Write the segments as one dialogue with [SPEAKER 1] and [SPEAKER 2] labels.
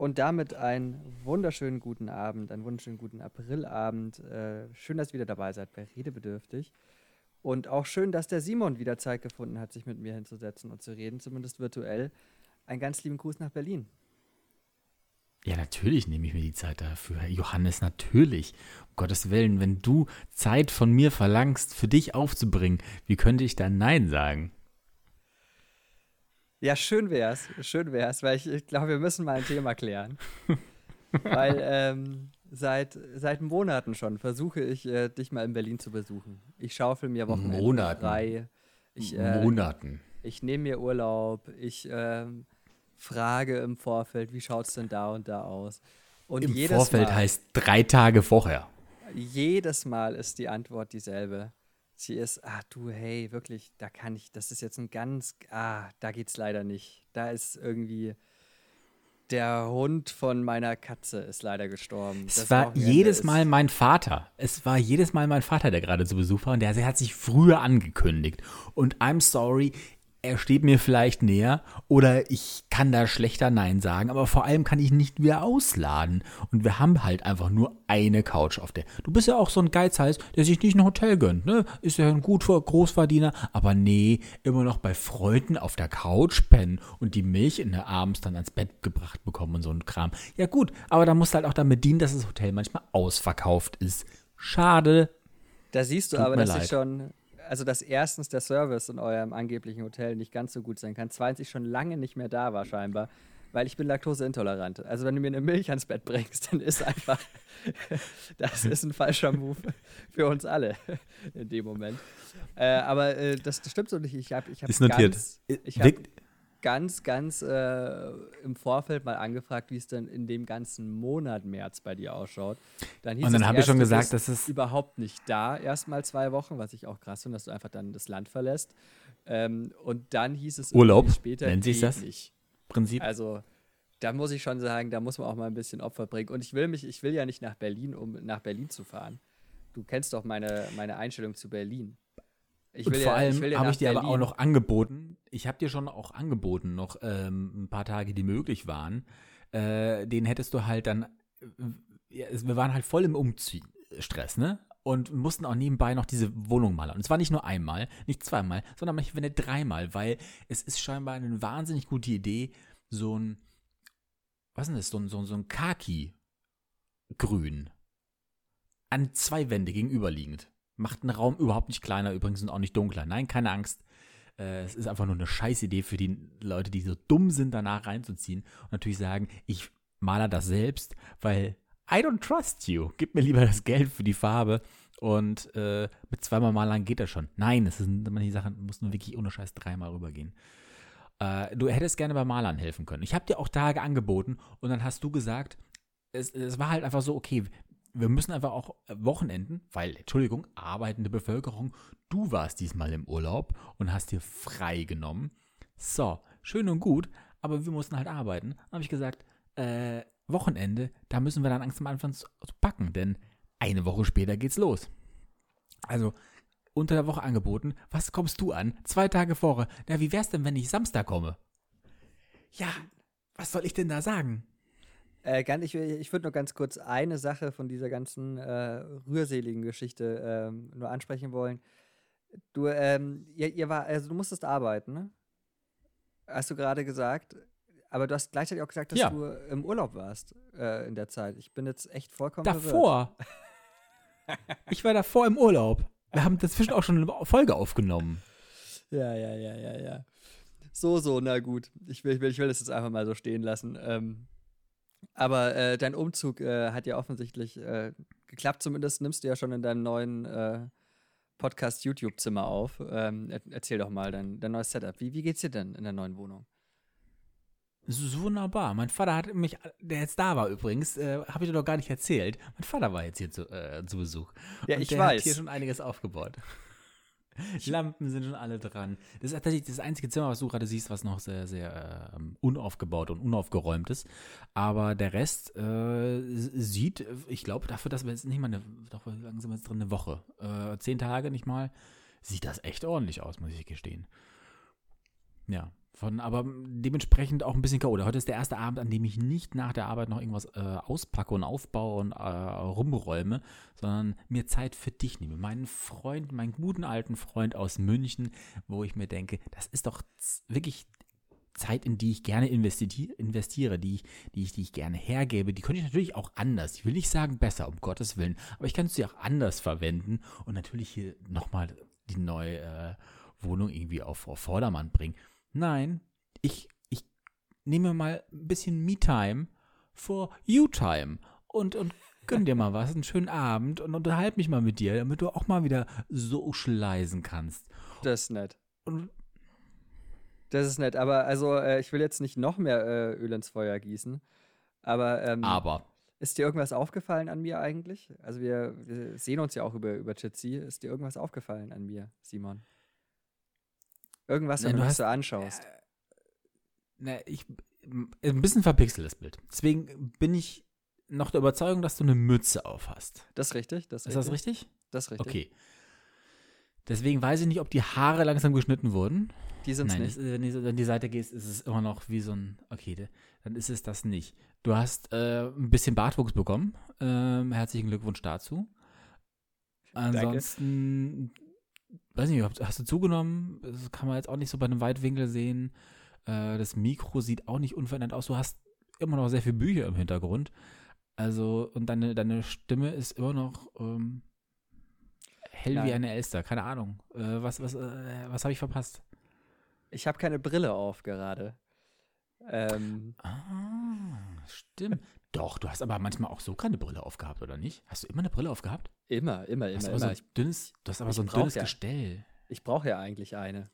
[SPEAKER 1] Und damit einen wunderschönen guten Abend, einen wunderschönen guten Aprilabend. Äh, schön, dass ihr wieder dabei seid bei Redebedürftig. Und auch schön, dass der Simon wieder Zeit gefunden hat, sich mit mir hinzusetzen und zu reden, zumindest virtuell. Einen ganz lieben Gruß nach Berlin.
[SPEAKER 2] Ja, natürlich nehme ich mir die Zeit dafür. Johannes, natürlich. Um Gottes Willen, wenn du Zeit von mir verlangst, für dich aufzubringen, wie könnte ich dann Nein sagen?
[SPEAKER 1] Ja, schön wär's. Schön wär's, weil ich, ich glaube, wir müssen mal ein Thema klären. weil ähm, seit, seit Monaten schon versuche ich, äh, dich mal in Berlin zu besuchen. Ich schaufel mir Wochenende
[SPEAKER 2] Monaten.
[SPEAKER 1] frei. Ich, äh,
[SPEAKER 2] Monaten.
[SPEAKER 1] Ich nehme mir Urlaub. Ich äh, frage im Vorfeld, wie schaut's denn da und da aus? Und
[SPEAKER 2] Im Vorfeld mal, heißt drei Tage vorher.
[SPEAKER 1] Jedes Mal ist die Antwort dieselbe. Sie ist, ah du, hey, wirklich, da kann ich, das ist jetzt ein ganz, ah, da geht's leider nicht. Da ist irgendwie der Hund von meiner Katze ist leider gestorben.
[SPEAKER 2] Es das war jedes Mal mein Vater. Es war jedes Mal mein Vater, der gerade zu Besuch war und der, der hat sich früher angekündigt. Und I'm sorry, er steht mir vielleicht näher oder ich kann da schlechter Nein sagen, aber vor allem kann ich nicht mehr ausladen. Und wir haben halt einfach nur eine Couch auf der. Du bist ja auch so ein Geizhals, der sich nicht ein Hotel gönnt, ne? Ist ja ein gut Großverdiener, aber nee, immer noch bei Freunden auf der Couch pennen und die Milch in der abends dann ans Bett gebracht bekommen und so ein Kram. Ja gut, aber da musst du halt auch damit dienen, dass das Hotel manchmal ausverkauft ist. Schade.
[SPEAKER 1] Da siehst du Tut aber, dass leid. ich schon also dass erstens der Service in eurem angeblichen Hotel nicht ganz so gut sein kann, zweitens ich schon lange nicht mehr da war scheinbar, weil ich bin laktoseintolerant. Also wenn du mir eine Milch ans Bett bringst, dann ist einfach, das ist ein falscher Move für uns alle in dem Moment. Äh, aber äh, das, das, stimmt so nicht. Ich habe ich hab
[SPEAKER 2] ist notiert.
[SPEAKER 1] Ganz, ich hab ganz, ganz äh, im Vorfeld mal angefragt, wie es denn in dem ganzen Monat März bei dir ausschaut.
[SPEAKER 2] Dann hieß Und dann habe ich schon gesagt, dass es
[SPEAKER 1] überhaupt nicht da, erstmal zwei Wochen, was ich auch krass finde, dass du einfach dann das Land verlässt. Ähm, und dann hieß es
[SPEAKER 2] Urlaub,
[SPEAKER 1] später,
[SPEAKER 2] nennt sich das?
[SPEAKER 1] Nicht.
[SPEAKER 2] Prinzip.
[SPEAKER 1] Also da muss ich schon sagen, da muss man auch mal ein bisschen Opfer bringen. Und ich will mich, ich will ja nicht nach Berlin, um nach Berlin zu fahren. Du kennst doch meine, meine Einstellung zu Berlin.
[SPEAKER 2] Ich und vor ja, allem habe ich dir aber auch noch angeboten, ich habe dir schon auch angeboten, noch ähm, ein paar Tage, die möglich waren. Äh, den hättest du halt dann, äh, ja, wir waren halt voll im Umziehstress, ne? Und mussten auch nebenbei noch diese Wohnung malen. Und es war nicht nur einmal, nicht zweimal, sondern manchmal dreimal, weil es ist scheinbar eine wahnsinnig gute Idee, so ein, was ist das, so ein, so, so ein Kaki-Grün an zwei Wände gegenüberliegend Macht einen Raum überhaupt nicht kleiner übrigens und auch nicht dunkler. Nein, keine Angst. Äh, es ist einfach nur eine Scheißidee für die Leute, die so dumm sind, danach reinzuziehen und natürlich sagen, ich male das selbst, weil I don't trust you. Gib mir lieber das Geld für die Farbe und äh, mit zweimal Malern geht das schon. Nein, es sind manche Sachen, muss nur wirklich ohne Scheiß dreimal rübergehen. Äh, du hättest gerne bei Malern helfen können. Ich habe dir auch Tage angeboten und dann hast du gesagt, es, es, war halt einfach so, okay, wir müssen einfach auch Wochenenden, weil, Entschuldigung, arbeitende Bevölkerung, du warst diesmal im Urlaub und hast dir frei genommen. So, schön und gut, aber wir mussten halt arbeiten. Dann habe ich gesagt, äh, Wochenende, da müssen wir dann Angst am Anfang zu packen, denn eine Woche später geht's los. Also, unter der Woche angeboten, was kommst du an? Zwei Tage vorher. Na, wie wär's denn, wenn ich Samstag komme? Ja, was soll ich denn da sagen?
[SPEAKER 1] Äh, ich ich würde nur ganz kurz eine Sache von dieser ganzen äh, rührseligen Geschichte ähm, nur ansprechen wollen. Du, ähm, ihr, ihr war, also du musstest arbeiten, ne? Hast du gerade gesagt. Aber du hast gleichzeitig auch gesagt, dass ja. du im Urlaub warst äh, in der Zeit. Ich bin jetzt echt vollkommen
[SPEAKER 2] Davor. ich war davor im Urlaub. Wir haben dazwischen auch schon eine Folge aufgenommen.
[SPEAKER 1] Ja, ja, ja, ja, ja. So, so, na gut. Ich will, ich will, ich will das jetzt einfach mal so stehen lassen. Ähm, aber äh, dein Umzug äh, hat ja offensichtlich äh, geklappt. Zumindest nimmst du ja schon in deinem neuen äh, Podcast-YouTube-Zimmer auf. Ähm, erzähl doch mal dein, dein neues Setup. Wie, wie geht's dir denn in der neuen Wohnung?
[SPEAKER 2] Das ist wunderbar. Mein Vater hat mich, der jetzt da war übrigens, äh, habe ich dir doch gar nicht erzählt. Mein Vater war jetzt hier zu, äh, zu Besuch.
[SPEAKER 1] Ja, Und ich
[SPEAKER 2] der
[SPEAKER 1] weiß.
[SPEAKER 2] hat hier schon einiges aufgebaut. Lampen sind schon alle dran. Das ist tatsächlich das einzige Zimmer, was du gerade siehst, was noch sehr, sehr äh, unaufgebaut und unaufgeräumt ist. Aber der Rest äh, sieht, ich glaube, dafür, dass wir jetzt nicht mal eine, doch, lang sind wir jetzt drin, eine Woche, äh, zehn Tage nicht mal, sieht das echt ordentlich aus, muss ich gestehen. Ja, Von, aber dementsprechend auch ein bisschen K.O. Heute ist der erste Abend, an dem ich nicht nach der Arbeit noch irgendwas äh, auspacke und aufbaue und äh, rumräume, sondern mir Zeit für dich nehme. Meinen Freund, meinen guten alten Freund aus München, wo ich mir denke, das ist doch wirklich Zeit, in die ich gerne investiere, die ich, die, ich, die ich gerne hergebe, die könnte ich natürlich auch anders. Ich will nicht sagen besser, um Gottes Willen, aber ich kann sie auch anders verwenden und natürlich hier nochmal die neue äh, Wohnung irgendwie auf, auf Vordermann bringen. Nein, ich, ich nehme mal ein bisschen Me-Time for You-Time und, und gönn dir mal was, einen schönen Abend und unterhalte mich mal mit dir, damit du auch mal wieder so schleisen kannst.
[SPEAKER 1] Das ist nett. Und das ist nett, aber also äh, ich will jetzt nicht noch mehr äh, Öl ins Feuer gießen. Aber, ähm,
[SPEAKER 2] aber
[SPEAKER 1] ist dir irgendwas aufgefallen an mir eigentlich? Also wir, wir sehen uns ja auch über, über Jitsi. Ist dir irgendwas aufgefallen an mir, Simon? Irgendwas, wenn du, hast, so anschaust. Äh,
[SPEAKER 2] ne, ich, ein bisschen verpixeltes Bild. Deswegen bin ich noch der Überzeugung, dass du eine Mütze auf hast.
[SPEAKER 1] Das ist richtig. Das
[SPEAKER 2] ist, ist das richtig?
[SPEAKER 1] Das ist richtig.
[SPEAKER 2] Okay. Deswegen weiß ich nicht, ob die Haare langsam geschnitten wurden.
[SPEAKER 1] Die sind es nicht.
[SPEAKER 2] Ist, wenn du an die Seite gehst, ist es immer noch wie so ein, okay, dann ist es das nicht. Du hast äh, ein bisschen Bartwuchs bekommen. Ähm, herzlichen Glückwunsch dazu. Ansonsten, Danke weiß nicht, hast du zugenommen? Das kann man jetzt auch nicht so bei einem Weitwinkel sehen. Äh, das Mikro sieht auch nicht unverändert aus. Du hast immer noch sehr viele Bücher im Hintergrund. Also, und deine, deine Stimme ist immer noch ähm, hell Nein. wie eine Elster. Keine Ahnung. Äh, was was, äh, was habe ich verpasst?
[SPEAKER 1] Ich habe keine Brille auf gerade. Ähm.
[SPEAKER 2] Ah, stimmt. Doch, du hast aber manchmal auch so keine Brille aufgehabt, oder nicht? Hast du immer eine Brille aufgehabt?
[SPEAKER 1] Immer, immer, immer.
[SPEAKER 2] Hast
[SPEAKER 1] immer.
[SPEAKER 2] So ein dünnes, du hast aber so ein dünnes ja, Gestell.
[SPEAKER 1] Ich brauche ja eigentlich eine.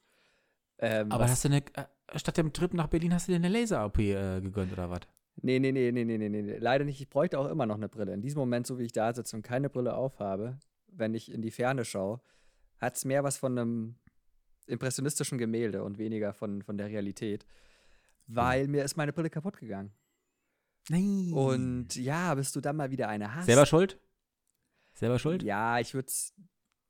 [SPEAKER 2] Ähm, aber hast du eine, äh, statt dem Trip nach Berlin hast du dir eine Laser-OP äh, gegönnt, oder was?
[SPEAKER 1] Nee, nee, nee, nee, nee, nee, nee. Leider nicht. Ich bräuchte auch immer noch eine Brille. In diesem Moment, so wie ich da sitze und keine Brille aufhabe, wenn ich in die Ferne schaue, hat es mehr was von einem impressionistischen Gemälde und weniger von, von der Realität. Weil hm. mir ist meine Brille kaputt gegangen.
[SPEAKER 2] Nein.
[SPEAKER 1] Und ja, bis du dann mal wieder eine hast.
[SPEAKER 2] Selber schuld? Selber schuld?
[SPEAKER 1] Ja, ich würde es.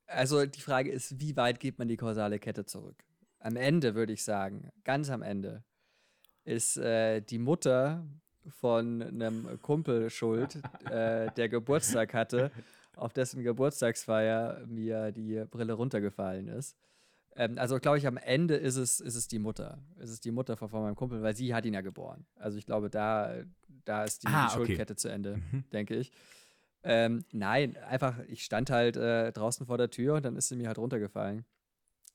[SPEAKER 1] Also die Frage ist, wie weit geht man die kausale Kette zurück? Am Ende würde ich sagen, ganz am Ende, ist äh, die Mutter von einem Kumpel schuld, äh, der Geburtstag hatte, auf dessen Geburtstagsfeier mir die Brille runtergefallen ist. Ähm, also glaube ich, am Ende ist es, ist es die Mutter. Ist es die Mutter von, von meinem Kumpel, weil sie hat ihn ja geboren. Also ich glaube, da, da ist die, ah, die Schuldkette okay. zu Ende, mhm. denke ich. Ähm, nein, einfach, ich stand halt äh, draußen vor der Tür und dann ist sie mir halt runtergefallen.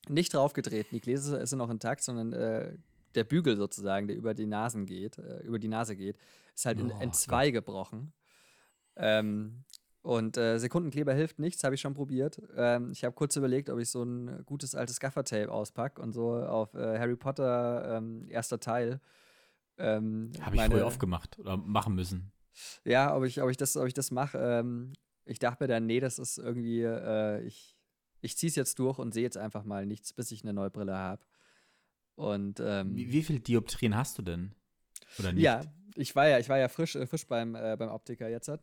[SPEAKER 1] Nicht draufgetreten, die Gläser sind noch intakt, sondern äh, der Bügel sozusagen, der über die Nasen geht, äh, über die Nase geht, ist halt oh, in, in, zwei Gott. gebrochen. Ähm, und äh, Sekundenkleber hilft nichts, habe ich schon probiert. Ähm, ich habe kurz überlegt, ob ich so ein gutes altes Gaffertape auspacke und so auf äh, Harry Potter ähm, erster Teil.
[SPEAKER 2] Ähm, habe ich früher aufgemacht oder machen müssen.
[SPEAKER 1] Ja, ob ich, ob ich das, ob ich das mache. Ähm, ich dachte mir dann, nee, das ist irgendwie, äh, ich, ich ziehe es jetzt durch und sehe jetzt einfach mal nichts, bis ich eine neue Brille habe. Und ähm,
[SPEAKER 2] wie, wie viele Dioptrien hast du denn?
[SPEAKER 1] Oder nicht? Ja, ich war ja, ich war ja frisch, äh, frisch beim, äh, beim Optiker jetzt. Hat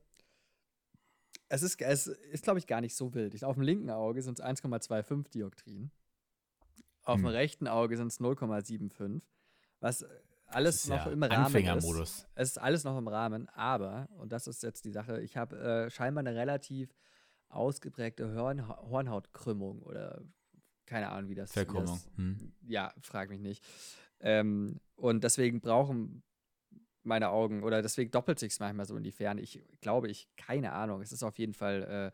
[SPEAKER 1] es ist, es ist glaube ich, gar nicht so wild. auf dem linken Auge sind es 1,25 Dioptrien. Auf hm. dem rechten Auge sind es 0,75. Was alles noch ja im Rahmen
[SPEAKER 2] Anfängermodus.
[SPEAKER 1] ist. Es ist alles noch im Rahmen, aber, und das ist jetzt die Sache, ich habe äh, scheinbar eine relativ ausgeprägte Horn Hornhautkrümmung oder keine Ahnung, wie das
[SPEAKER 2] Verkrümmung.
[SPEAKER 1] Hm. Ja, frag mich nicht. Ähm, und deswegen brauchen meine Augen oder deswegen doppelt sich es manchmal so in die Ferne. Ich glaube, ich, keine Ahnung. Es ist auf jeden Fall,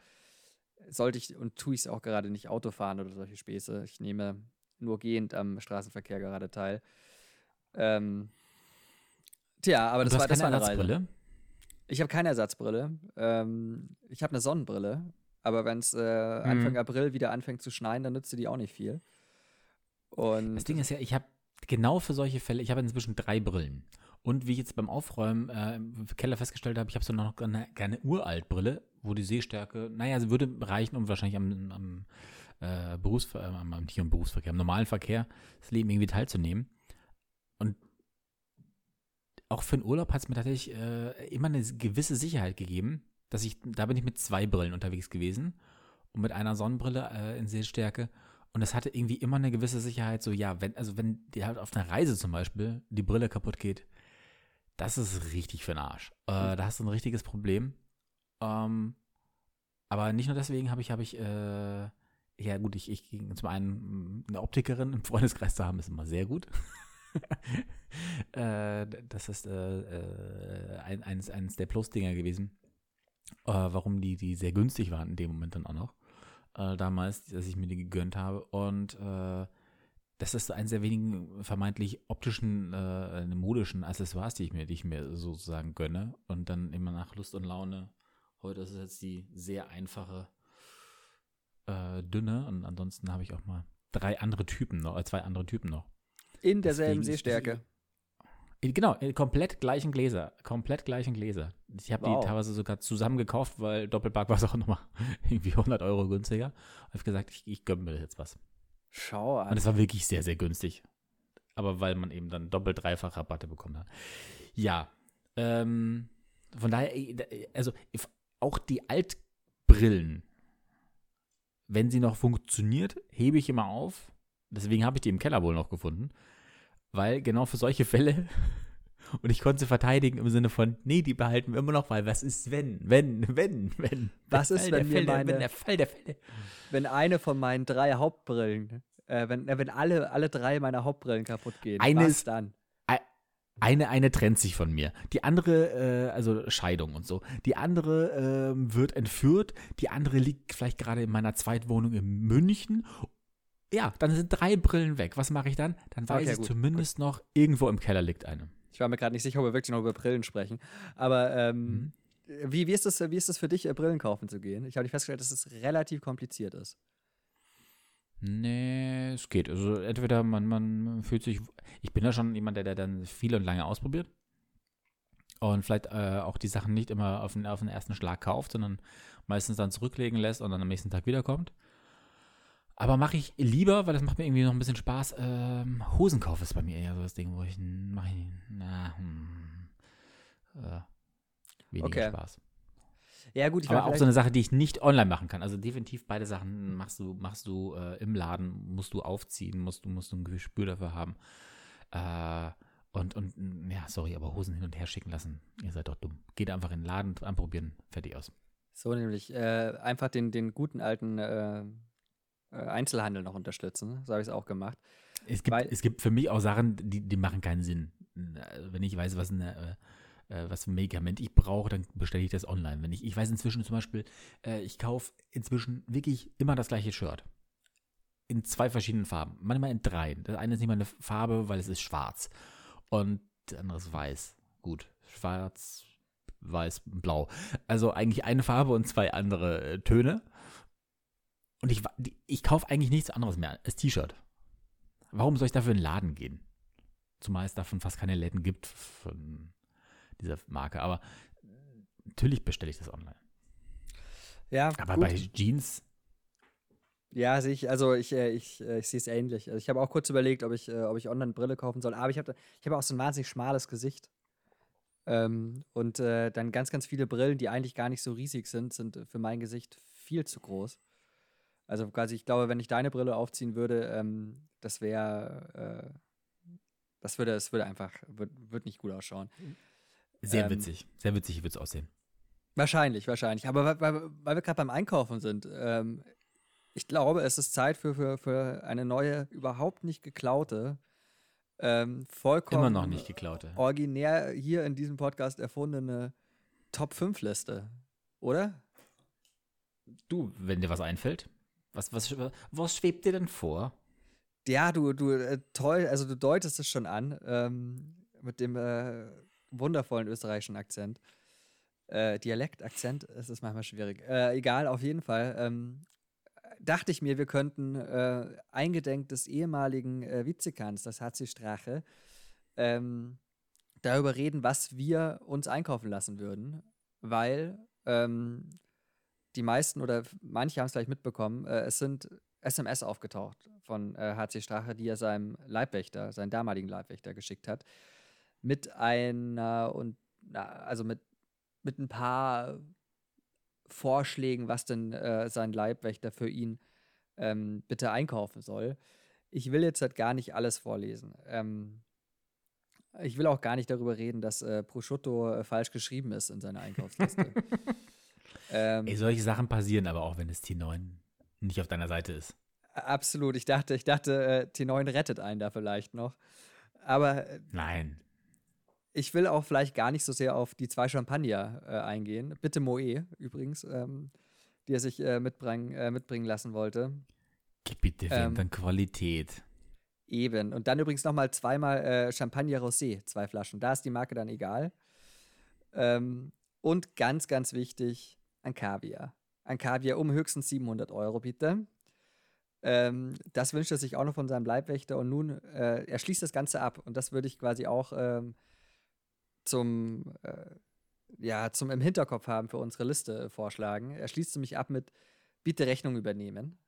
[SPEAKER 1] äh, sollte ich und tue ich es auch gerade nicht Auto fahren oder solche Späße. Ich nehme nur gehend am Straßenverkehr gerade teil. Ähm, tja, aber das war, das war eine Ersatzbrille? Reise. Ich habe keine Ersatzbrille. Ähm, ich habe eine Sonnenbrille. Aber wenn es äh, Anfang hm. April wieder anfängt zu schneien, dann nützt die auch nicht viel. Und
[SPEAKER 2] das Ding ist ja, ich habe genau für solche Fälle, ich habe inzwischen drei Brillen. Und wie ich jetzt beim Aufräumen äh, im Keller festgestellt habe, ich habe so noch eine, eine Uraltbrille, wo die Sehstärke, naja, sie würde reichen, um wahrscheinlich am, am äh, Berufs, äh, am, nicht am Berufsverkehr, am normalen Verkehr das Leben irgendwie teilzunehmen. Und auch für den Urlaub hat es mir tatsächlich äh, immer eine gewisse Sicherheit gegeben, dass ich, da bin ich mit zwei Brillen unterwegs gewesen und mit einer Sonnenbrille äh, in Sehstärke. Und es hatte irgendwie immer eine gewisse Sicherheit, so ja, wenn, also wenn dir halt auf einer Reise zum Beispiel die Brille kaputt geht, das ist richtig für den Arsch. Äh, mhm. da hast du ein richtiges Problem. Ähm, aber nicht nur deswegen habe ich, habe ich, äh, ja gut, ich, ich ging zum einen eine Optikerin im Freundeskreis zu haben, ist immer sehr gut. äh, das ist äh, äh, ein, eines, eines der Plus-Dinger gewesen, äh, warum die, die sehr günstig waren in dem Moment dann auch noch. Äh, damals, dass ich mir die gegönnt habe. Und äh, das ist eines der wenigen vermeintlich optischen, äh, modischen Accessoires, die ich mir, die ich mir sozusagen gönne. Und dann immer nach Lust und Laune. Heute ist es jetzt die sehr einfache, äh, dünne. Und ansonsten habe ich auch mal drei andere Typen noch, äh, zwei andere Typen noch.
[SPEAKER 1] In derselben Sehstärke.
[SPEAKER 2] Genau, komplett gleichen Gläser. Komplett gleichen Gläser. Ich habe wow. die teilweise sogar zusammen gekauft, weil Doppelpark war es auch nochmal irgendwie 100 Euro günstiger. Habe ich gesagt, ich, ich gönne mir jetzt was.
[SPEAKER 1] Schau an.
[SPEAKER 2] Und es war wirklich sehr, sehr günstig. Aber weil man eben dann doppelt, dreifach Rabatte bekommen hat. Ja. Ähm, von daher, äh, also auch die Altbrillen, wenn sie noch funktioniert, hebe ich immer auf. Deswegen habe ich die im Keller wohl noch gefunden weil genau für solche Fälle und ich konnte sie verteidigen im Sinne von, nee, die behalten wir immer noch, weil was ist, wenn, wenn, wenn, wenn.
[SPEAKER 1] Was ist, wenn,
[SPEAKER 2] Fall,
[SPEAKER 1] meine,
[SPEAKER 2] wenn der Fall der Fälle.
[SPEAKER 1] Wenn eine von meinen drei Hauptbrillen, äh, wenn, äh, wenn alle, alle drei meiner Hauptbrillen kaputt gehen,
[SPEAKER 2] eine was
[SPEAKER 1] dann?
[SPEAKER 2] Eine, eine trennt sich von mir. Die andere, äh, also Scheidung und so. Die andere äh, wird entführt. Die andere liegt vielleicht gerade in meiner Zweitwohnung in München ja, dann sind drei Brillen weg. Was mache ich dann? Dann weiß okay, ich gut, zumindest gut. noch, irgendwo im Keller liegt eine.
[SPEAKER 1] Ich war mir gerade nicht sicher, ob wir wirklich noch über Brillen sprechen. Aber ähm, mhm. wie, wie, ist das, wie ist das für dich, äh, Brillen kaufen zu gehen? Ich habe festgestellt, dass es relativ kompliziert ist.
[SPEAKER 2] Nee, es geht. Also entweder man, man fühlt sich. Ich bin ja schon jemand, der, der dann viel und lange ausprobiert. Und vielleicht äh, auch die Sachen nicht immer auf den, auf den ersten Schlag kauft, sondern meistens dann zurücklegen lässt und dann am nächsten Tag wiederkommt. Aber mache ich lieber, weil das macht mir irgendwie noch ein bisschen Spaß. Ähm, Hosenkauf ist bei mir eher so das Ding, wo ich mache ich, na, hm, äh, weniger okay. Spaß.
[SPEAKER 1] Ja, gut,
[SPEAKER 2] ich Aber auch so eine Sache, die ich nicht online machen kann. Also definitiv beide Sachen machst du, machst du äh, im Laden, musst du aufziehen, musst du, musst du ein Gespür dafür haben. Äh, und, und, ja, sorry, aber Hosen hin und her schicken lassen, ihr seid doch dumm. Geht einfach in den Laden, anprobieren, fertig aus.
[SPEAKER 1] So nämlich, äh, einfach den, den guten alten äh, Einzelhandel noch unterstützen. So habe ich es auch gemacht.
[SPEAKER 2] Es gibt, Weil, es gibt für mich auch Sachen, die, die machen keinen Sinn. Wenn ich weiß, was eine äh, was für ein Medikament ich brauche, dann bestelle ich das online. Wenn ich, ich weiß inzwischen zum Beispiel, äh, ich kaufe inzwischen wirklich immer das gleiche Shirt. In zwei verschiedenen Farben. Manchmal in drei. Das eine ist nicht mal eine Farbe, weil es ist schwarz. Und das andere ist weiß. Gut. Schwarz, weiß, blau. Also eigentlich eine Farbe und zwei andere äh, Töne. Und ich, ich kaufe eigentlich nichts anderes mehr als T-Shirt. Warum soll ich dafür in den Laden gehen? Zumal es davon fast keine Läden gibt von dieser Marke. Aber natürlich bestelle ich das online.
[SPEAKER 1] Ja,
[SPEAKER 2] aber gut. bei Jeans.
[SPEAKER 1] Ja, sehe ich, also ich, äh, ich, äh, ich sehe es ähnlich. Also ich habe auch kurz überlegt, ob ich, äh, ob ich online Brille kaufen soll. Aber ich habe ich hab auch so ein wahnsinnig schmales Gesicht. Ähm, und äh, dann ganz, ganz viele Brillen, die eigentlich gar nicht so riesig sind, sind für mein Gesicht viel zu groß. Also quasi, ich glaube, wenn ich deine Brille aufziehen würde, ähm, das wäre, äh, das würde, es würde einfach, wird, wird nicht gut ausschauen.
[SPEAKER 2] Sehr ähm, witzig, sehr witzig wird es aussehen.
[SPEAKER 1] Wahrscheinlich, wahrscheinlich. Aber weil, weil, weil wir gerade beim Einkaufen sind, ähm, ich glaube, es ist Zeit für, für, für eine neue, überhaupt nicht geklaute, ähm, vollkommen
[SPEAKER 2] Immer noch nicht geklaute.
[SPEAKER 1] originär hier in diesem Podcast erfundene Top-5-Liste, oder?
[SPEAKER 2] Du, wenn dir was einfällt. Was, was, was schwebt dir denn vor?
[SPEAKER 1] Ja, du, du äh, toll, also du deutest es schon an, ähm, mit dem äh, wundervollen österreichischen Akzent. Äh, Dialektakzent, es ist manchmal schwierig. Äh, egal, auf jeden Fall. Ähm, dachte ich mir, wir könnten äh, eingedenk des ehemaligen äh, Vizekans, das HC Strache, ähm, darüber reden, was wir uns einkaufen lassen würden, weil ähm, die meisten oder manche haben es vielleicht mitbekommen, äh, es sind SMS aufgetaucht von äh, HC Strache, die er seinem Leibwächter, seinen damaligen Leibwächter geschickt hat, mit einer und na, also mit, mit ein paar Vorschlägen, was denn äh, sein Leibwächter für ihn ähm, bitte einkaufen soll. Ich will jetzt halt gar nicht alles vorlesen. Ähm, ich will auch gar nicht darüber reden, dass äh, Prosciutto äh, falsch geschrieben ist in seiner Einkaufsliste.
[SPEAKER 2] ähm, Ey, solche Sachen passieren aber auch, wenn das T9 nicht auf deiner Seite ist.
[SPEAKER 1] Absolut. Ich dachte, ich dachte, äh, T9 rettet einen da vielleicht noch. Aber.
[SPEAKER 2] Äh, Nein.
[SPEAKER 1] Ich will auch vielleicht gar nicht so sehr auf die zwei Champagner äh, eingehen. Bitte Moe übrigens, ähm, die er sich äh, mitbringen, äh, mitbringen lassen wollte.
[SPEAKER 2] Bitte, wenn ähm, dann Qualität.
[SPEAKER 1] Eben. Und dann übrigens nochmal zweimal äh, Champagner Rosé, zwei Flaschen. Da ist die Marke dann egal. Ähm, und ganz, ganz wichtig, ein Kaviar. Ein Kaviar um höchstens 700 Euro, bitte. Ähm, das wünscht er sich auch noch von seinem Leibwächter und nun, äh, er schließt das Ganze ab und das würde ich quasi auch ähm, zum, äh, ja, zum im Hinterkopf haben für unsere Liste vorschlagen. Er schließt nämlich ab mit bitte Rechnung übernehmen.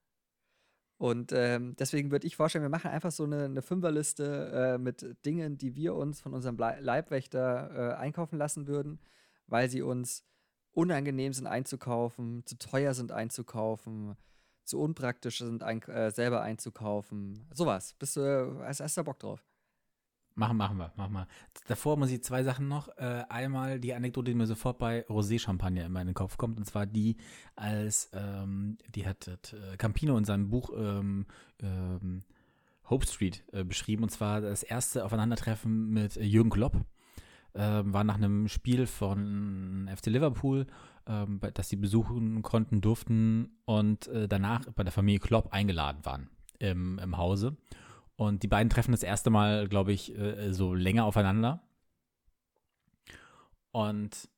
[SPEAKER 1] Und ähm, deswegen würde ich vorstellen, wir machen einfach so eine, eine Fünferliste äh, mit Dingen, die wir uns von unserem Leibwächter äh, einkaufen lassen würden, weil sie uns unangenehm sind einzukaufen, zu teuer sind einzukaufen, zu unpraktisch sind, ein, äh, selber einzukaufen. Sowas. Bist du, äh, hast, hast Bock drauf?
[SPEAKER 2] Machen, machen wir, machen wir. Davor muss ich zwei Sachen noch. Äh, einmal die Anekdote, die mir sofort bei Rosé-Champagner in meinen Kopf kommt, und zwar die, als ähm, die hat, äh, Campino in seinem Buch ähm, ähm, Hope Street äh, beschrieben, und zwar das erste Aufeinandertreffen mit Jürgen Klopp. Ähm, war nach einem Spiel von FC Liverpool ähm, das sie besuchen konnten, durften und äh, danach bei der Familie Klopp eingeladen waren im, im Hause. Und die beiden treffen das erste Mal, glaube ich, äh, so länger aufeinander. Und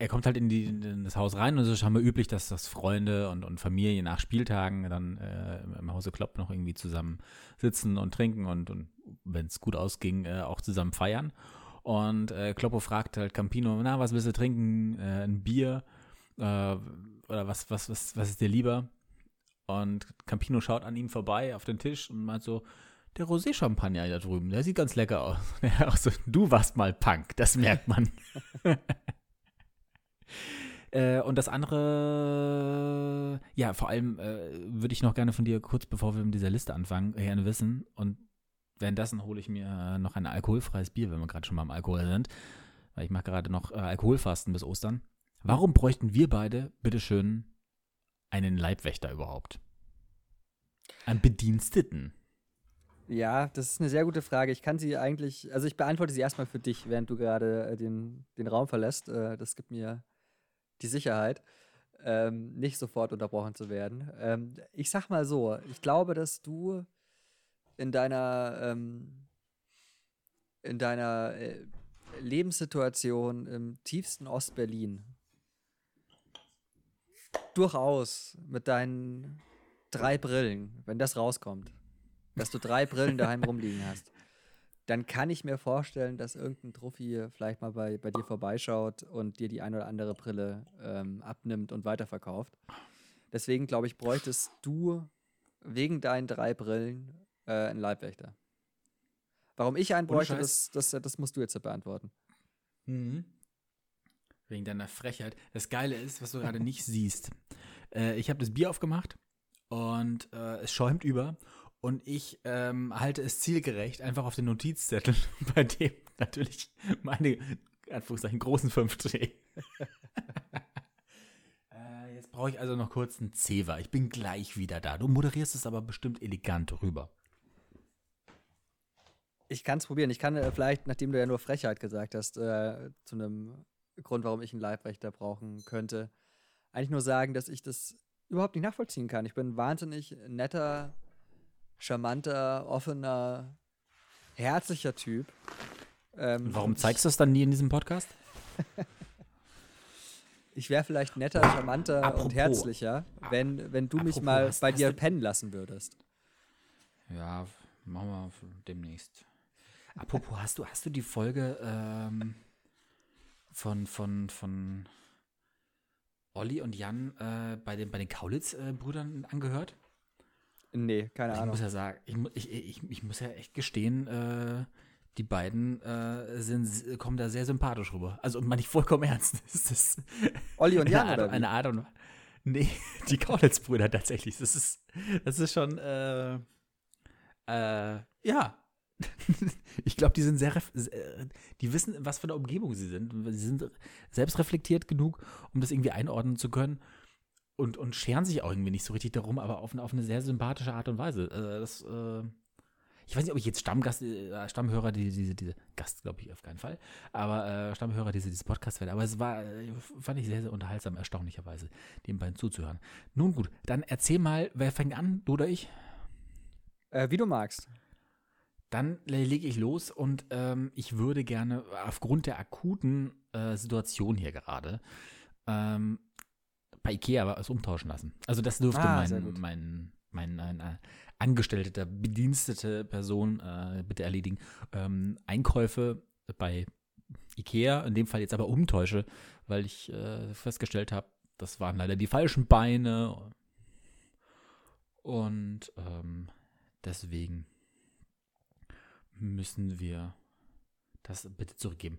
[SPEAKER 2] er kommt halt in, die, in das Haus rein und es ist scheinbar üblich, dass das Freunde und, und Familie nach Spieltagen dann äh, im Hause Klopp noch irgendwie zusammen sitzen und trinken und, und wenn es gut ausging, äh, auch zusammen feiern. Und äh, Kloppo fragt halt Campino, na, was willst du trinken? Äh, ein Bier? Äh, oder was, was, was, was ist dir lieber? Und Campino schaut an ihm vorbei auf den Tisch und meint so, der Rosé-Champagner da drüben, der sieht ganz lecker aus. Ja, auch so, du warst mal Punk, das merkt man. äh, und das andere, ja, vor allem äh, würde ich noch gerne von dir kurz, bevor wir mit dieser Liste anfangen, gerne wissen. Und Währenddessen hole ich mir noch ein alkoholfreies Bier, wenn wir gerade schon mal am Alkohol sind. Weil ich mache gerade noch äh, Alkoholfasten bis Ostern. Warum bräuchten wir beide, bitteschön, einen Leibwächter überhaupt? Einen Bediensteten?
[SPEAKER 1] Ja, das ist eine sehr gute Frage. Ich kann sie eigentlich, also ich beantworte sie erstmal für dich, während du gerade äh, den, den Raum verlässt. Äh, das gibt mir die Sicherheit, ähm, nicht sofort unterbrochen zu werden. Ähm, ich sag mal so, ich glaube, dass du in deiner, ähm, in deiner äh, Lebenssituation im tiefsten Ostberlin durchaus mit deinen drei Brillen, wenn das rauskommt, dass du drei Brillen daheim rumliegen hast, dann kann ich mir vorstellen, dass irgendein Trophy vielleicht mal bei, bei dir vorbeischaut und dir die eine oder andere Brille ähm, abnimmt und weiterverkauft. Deswegen glaube ich, bräuchtest du wegen deinen drei Brillen äh, ein Leibwächter. Warum ich einen bräuchte, das, das, das musst du jetzt beantworten.
[SPEAKER 2] Mhm. Wegen deiner Frechheit. Das Geile ist, was du gerade nicht siehst. Äh, ich habe das Bier aufgemacht und äh, es schäumt über und ich ähm, halte es zielgerecht einfach auf den Notizzettel, bei dem natürlich meine Anführungszeichen großen fünf stehen. äh, jetzt brauche ich also noch kurz einen Zewa. Ich bin gleich wieder da. Du moderierst es aber bestimmt elegant rüber.
[SPEAKER 1] Ich kann es probieren. Ich kann äh, vielleicht, nachdem du ja nur Frechheit gesagt hast, äh, zu einem Grund, warum ich einen Leibwächter brauchen könnte, eigentlich nur sagen, dass ich das überhaupt nicht nachvollziehen kann. Ich bin ein wahnsinnig netter, charmanter, offener, herzlicher Typ.
[SPEAKER 2] Ähm, warum zeigst du es dann nie in diesem Podcast?
[SPEAKER 1] ich wäre vielleicht netter, charmanter apropos, und herzlicher, wenn, wenn du mich mal bei dir pennen lassen würdest.
[SPEAKER 2] Ja, machen wir demnächst. Apropos, hast du, hast du die Folge ähm, von, von, von Olli und Jan äh, bei den, bei den Kaulitz-Brüdern angehört?
[SPEAKER 1] Nee, keine
[SPEAKER 2] ich
[SPEAKER 1] Ahnung.
[SPEAKER 2] Ich muss ja sagen, ich, ich, ich, ich muss ja echt gestehen, äh, die beiden äh, sind, kommen da sehr sympathisch rüber. Also, meine ich vollkommen ernst. Das ist
[SPEAKER 1] Olli und Jan,
[SPEAKER 2] eine
[SPEAKER 1] Art,
[SPEAKER 2] Eine Art und Nee, die Kaulitz-Brüder tatsächlich. Das ist, das ist schon, äh, äh, ja. ich glaube, die sind sehr, die wissen, was für eine Umgebung sie sind. Sie sind selbstreflektiert genug, um das irgendwie einordnen zu können und, und scheren sich auch irgendwie nicht so richtig darum, aber auf, auf eine sehr sympathische Art und Weise. Äh, das, äh, ich weiß nicht, ob ich jetzt Stammgast, äh, Stammhörer, diese, diese, diese Gast, glaube ich, auf keinen Fall, aber äh, Stammhörer diese, dieses Podcast werde. Aber es war, äh, fand ich sehr, sehr unterhaltsam, erstaunlicherweise, den beiden zuzuhören. Nun gut, dann erzähl mal, wer fängt an, du oder ich?
[SPEAKER 1] Äh, wie du magst.
[SPEAKER 2] Dann lege ich los und ähm, ich würde gerne aufgrund der akuten äh, Situation hier gerade ähm, bei Ikea was umtauschen lassen. Also das dürfte ah, mein, mein, mein, mein äh, angestellte, bedienstete Person äh, bitte erledigen. Ähm, Einkäufe bei Ikea, in dem Fall jetzt aber umtäusche, weil ich äh, festgestellt habe, das waren leider die falschen Beine. Und ähm, deswegen müssen wir das bitte zurückgeben.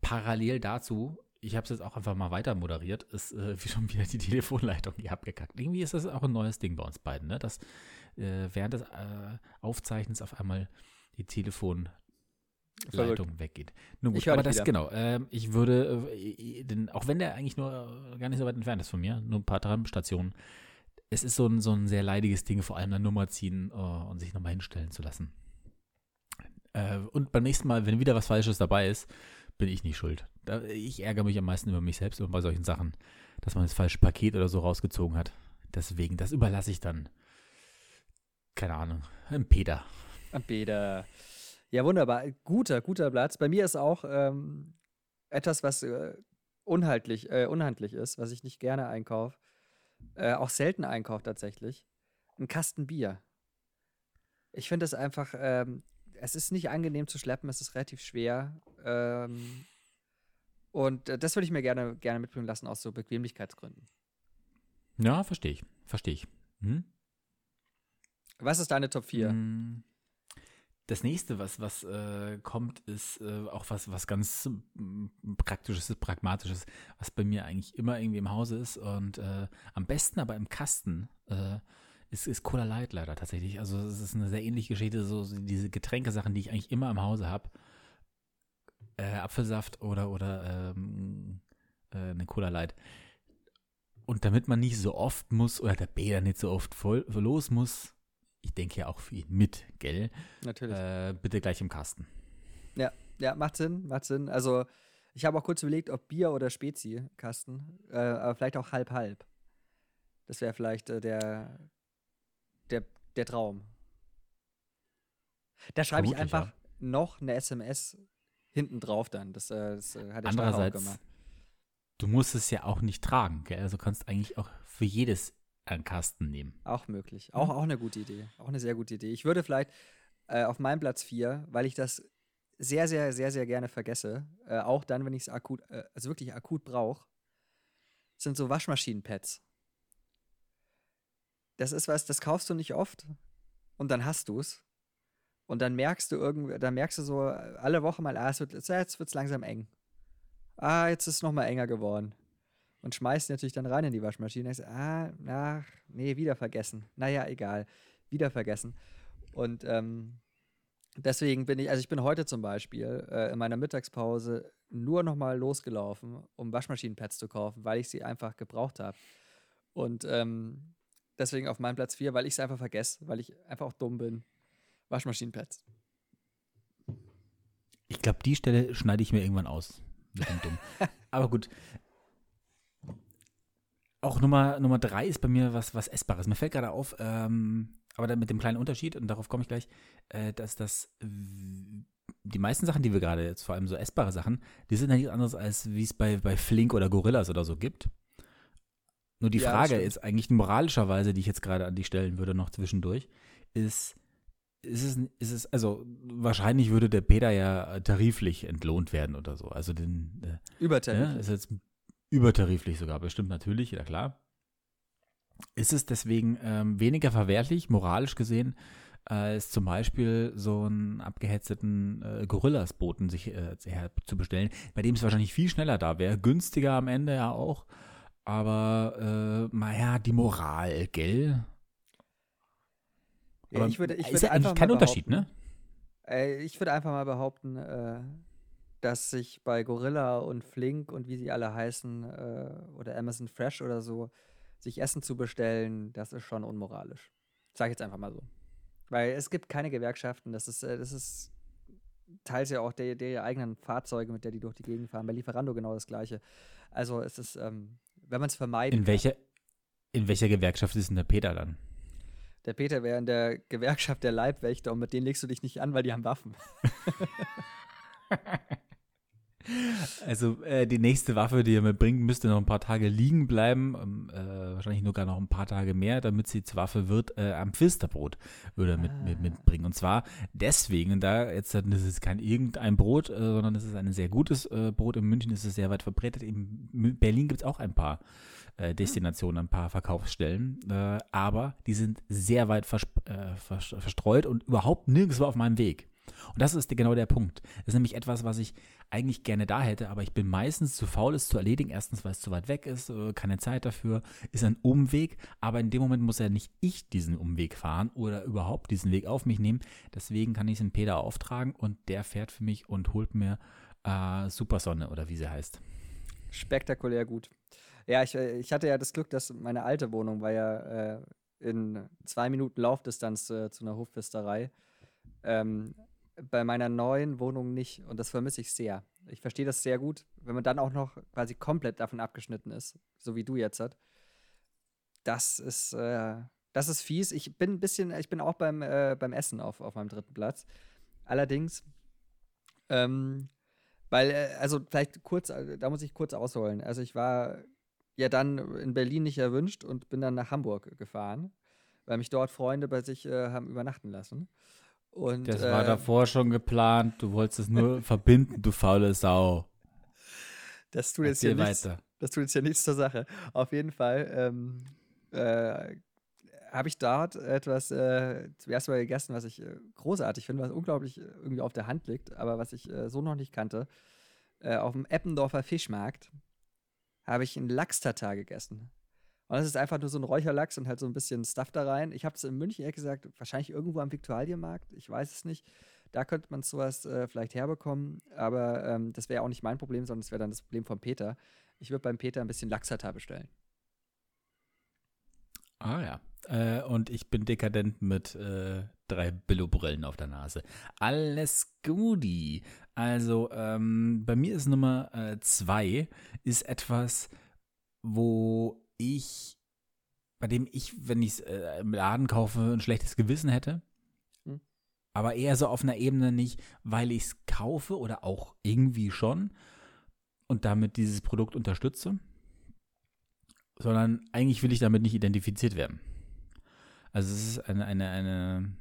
[SPEAKER 2] Parallel dazu, ich habe es jetzt auch einfach mal weiter moderiert, ist äh, schon wieder die Telefonleitung hier abgekackt. Irgendwie ist das auch ein neues Ding bei uns beiden, ne? dass äh, während des äh, Aufzeichnens auf einmal die Telefonleitung Verrückt. weggeht. Nun gut, aber das wieder. genau. Ähm, ich würde, äh, den, auch wenn der eigentlich nur gar nicht so weit entfernt ist von mir, nur ein paar Tramstationen, es ist so ein, so ein sehr leidiges Ding, vor allem eine Nummer ziehen uh, und sich nochmal hinstellen zu lassen. Äh, und beim nächsten Mal, wenn wieder was Falsches dabei ist, bin ich nicht schuld. Ich ärgere mich am meisten über mich selbst und bei solchen Sachen, dass man das falsche Paket oder so rausgezogen hat. Deswegen, das überlasse ich dann, keine Ahnung, einem Peter.
[SPEAKER 1] Am Peter. Ja, wunderbar. Guter, guter Platz. Bei mir ist auch ähm, etwas, was äh, unhaltlich, äh, unhandlich ist, was ich nicht gerne einkaufe. Äh, auch selten einkaufe tatsächlich. Ein Kasten Bier. Ich finde es einfach, ähm, es ist nicht angenehm zu schleppen, es ist relativ schwer. Ähm, und äh, das würde ich mir gerne, gerne mitbringen lassen aus so Bequemlichkeitsgründen.
[SPEAKER 2] Ja, verstehe ich. Verstehe ich. Hm?
[SPEAKER 1] Was ist deine Top 4? Hm.
[SPEAKER 2] Das nächste, was, was äh, kommt, ist äh, auch was, was ganz äh, Praktisches, Pragmatisches, was bei mir eigentlich immer irgendwie im Hause ist und äh, am besten aber im Kasten äh, ist, ist Cola Light leider tatsächlich. Also es ist eine sehr ähnliche Geschichte, so diese Getränkesachen, die ich eigentlich immer im Hause habe. Äh, Apfelsaft oder, oder ähm, äh, eine Cola Light. Und damit man nicht so oft muss, oder der Bäder nicht so oft voll, los muss, ich denke ja auch für ihn mit, gell?
[SPEAKER 1] Natürlich.
[SPEAKER 2] Äh, bitte gleich im Kasten.
[SPEAKER 1] Ja, ja, macht Sinn, macht Sinn. Also ich habe auch kurz überlegt, ob Bier oder Spezi-Kasten, äh, aber vielleicht auch halb-halb. Das wäre vielleicht äh, der, der, der Traum. Da schreibe ich einfach ja. noch eine SMS hinten drauf dann. Das, äh, das äh, hat der
[SPEAKER 2] Andererseits, auch gemacht. Du musst es ja auch nicht tragen, gell? Also kannst eigentlich auch für jedes einen Kasten nehmen.
[SPEAKER 1] Auch möglich. Auch, auch eine gute Idee. Auch eine sehr gute Idee. Ich würde vielleicht äh, auf meinem Platz 4, weil ich das sehr, sehr, sehr, sehr gerne vergesse, äh, auch dann, wenn ich es akut, äh, also wirklich akut brauche, sind so Waschmaschinenpads. Das ist was, das kaufst du nicht oft und dann hast du es. Und dann merkst du irgendwie, dann merkst du so alle Woche mal, ah, es wird, jetzt wird es langsam eng. Ah, jetzt ist es nochmal enger geworden. Und schmeißt natürlich dann rein in die Waschmaschine. So, ah, ach, nee, wieder vergessen. Naja, egal. Wieder vergessen. Und ähm, deswegen bin ich, also ich bin heute zum Beispiel äh, in meiner Mittagspause nur nochmal losgelaufen, um Waschmaschinenpads zu kaufen, weil ich sie einfach gebraucht habe. Und ähm, Deswegen auf meinem Platz 4, weil ich es einfach vergesse, weil ich einfach auch dumm bin. Waschmaschinenpads.
[SPEAKER 2] Ich glaube, die Stelle schneide ich mir irgendwann aus. Dumm. Aber gut. Auch Nummer, Nummer drei ist bei mir was, was Essbares. Mir fällt gerade auf, ähm, aber mit dem kleinen Unterschied, und darauf komme ich gleich, äh, dass das die meisten Sachen, die wir gerade jetzt, vor allem so essbare Sachen, die sind ja nichts anderes, als wie es bei, bei Flink oder Gorillas oder so gibt. Nur die ja, Frage ist eigentlich moralischerweise, die ich jetzt gerade an dich stellen würde, noch zwischendurch, ist, ist es, ist es, also wahrscheinlich würde der Peter ja tariflich entlohnt werden oder so. Also den
[SPEAKER 1] äh, Übertariflich.
[SPEAKER 2] Ja, ist jetzt übertariflich sogar, bestimmt natürlich, ja klar. Ist es deswegen ähm, weniger verwerflich, moralisch gesehen, als zum Beispiel so einen abgehetzten äh, Gorillas-Boten sich äh, zu bestellen, bei dem es wahrscheinlich viel schneller da wäre, günstiger am Ende ja auch aber äh, naja, die Moral, gell?
[SPEAKER 1] Ja, ich würde, ich
[SPEAKER 2] ist
[SPEAKER 1] würde
[SPEAKER 2] ja eigentlich kein Unterschied, ne?
[SPEAKER 1] Äh, ich würde einfach mal behaupten, äh, dass sich bei Gorilla und Flink und wie sie alle heißen, äh, oder Amazon Fresh oder so, sich Essen zu bestellen, das ist schon unmoralisch. Sag ich jetzt einfach mal so. Weil es gibt keine Gewerkschaften, das ist, äh, das ist teils ja auch der, der eigenen Fahrzeuge, mit der die durch die Gegend fahren. Bei Lieferando genau das Gleiche. Also es ist, ähm, wenn man es vermeiden
[SPEAKER 2] in welcher, in welcher Gewerkschaft ist denn der Peter dann?
[SPEAKER 1] Der Peter wäre in der Gewerkschaft der Leibwächter und mit denen legst du dich nicht an, weil die haben Waffen.
[SPEAKER 2] Also äh, die nächste Waffe, die er mitbringt, müsste noch ein paar Tage liegen bleiben. Ähm, äh, wahrscheinlich sogar noch ein paar Tage mehr, damit sie zur Waffe wird. Äh, am Pfisterbrot würde er mit, ah. mit, mitbringen. Und zwar deswegen, da jetzt das ist kein irgendein Brot, äh, sondern es ist ein sehr gutes äh, Brot. In München ist es sehr weit verbreitet. In Berlin gibt es auch ein paar Destinationen, ein paar Verkaufsstellen. aber die sind sehr weit verstreut und überhaupt nirgendwo auf meinem Weg. Und das ist genau der Punkt. Das ist nämlich etwas, was ich eigentlich gerne da hätte, aber ich bin meistens zu faul, es zu erledigen. Erstens, weil es zu weit weg ist, äh, keine Zeit dafür, ist ein Umweg, aber in dem Moment muss ja nicht ich diesen Umweg fahren oder überhaupt diesen Weg auf mich nehmen. Deswegen kann ich es in Peter auftragen und der fährt für mich und holt mir äh, Supersonne oder wie sie heißt.
[SPEAKER 1] Spektakulär gut. Ja, ich, äh, ich hatte ja das Glück, dass meine alte Wohnung war ja äh, in zwei Minuten Laufdistanz äh, zu einer Hofpfisterei. Ähm, bei meiner neuen Wohnung nicht und das vermisse ich sehr. Ich verstehe das sehr gut, wenn man dann auch noch quasi komplett davon abgeschnitten ist, so wie du jetzt hat. Das ist, äh, das ist fies. Ich bin ein bisschen, ich bin auch beim, äh, beim Essen auf, auf meinem dritten Platz. Allerdings, ähm, weil, äh, also vielleicht kurz, äh, da muss ich kurz ausholen. Also ich war ja dann in Berlin nicht erwünscht und bin dann nach Hamburg gefahren, weil mich dort Freunde bei sich äh, haben übernachten lassen. Und,
[SPEAKER 2] das war äh, davor schon geplant. Du wolltest es nur verbinden, du faule Sau.
[SPEAKER 1] Das tut, jetzt ja nichts, das tut jetzt ja nichts zur Sache. Auf jeden Fall ähm, äh, habe ich dort etwas äh, zum ersten Mal gegessen, was ich äh, großartig finde, was unglaublich äh, irgendwie auf der Hand liegt, aber was ich äh, so noch nicht kannte. auf dem Eppendorfer Fischmarkt habe ich einen Lachs-Tatar gegessen. Und das ist einfach nur so ein Räucherlachs und halt so ein bisschen Stuff da rein. Ich habe es in München ehrlich gesagt, wahrscheinlich irgendwo am Viktualienmarkt, ich weiß es nicht. Da könnte man sowas äh, vielleicht herbekommen, aber ähm, das wäre auch nicht mein Problem, sondern es wäre dann das Problem von Peter. Ich würde beim Peter ein bisschen Lachsata bestellen.
[SPEAKER 2] Ah ja. Äh, und ich bin dekadent mit äh, drei Billo-Brillen auf der Nase. Alles Gudi. Also ähm, bei mir ist Nummer äh, zwei, ist etwas, wo ich, bei dem ich, wenn ich es äh, im Laden kaufe, ein schlechtes Gewissen hätte. Hm. Aber eher so auf einer Ebene nicht, weil ich es kaufe oder auch irgendwie schon und damit dieses Produkt unterstütze, sondern eigentlich will ich damit nicht identifiziert werden. Also es ist eine, eine, eine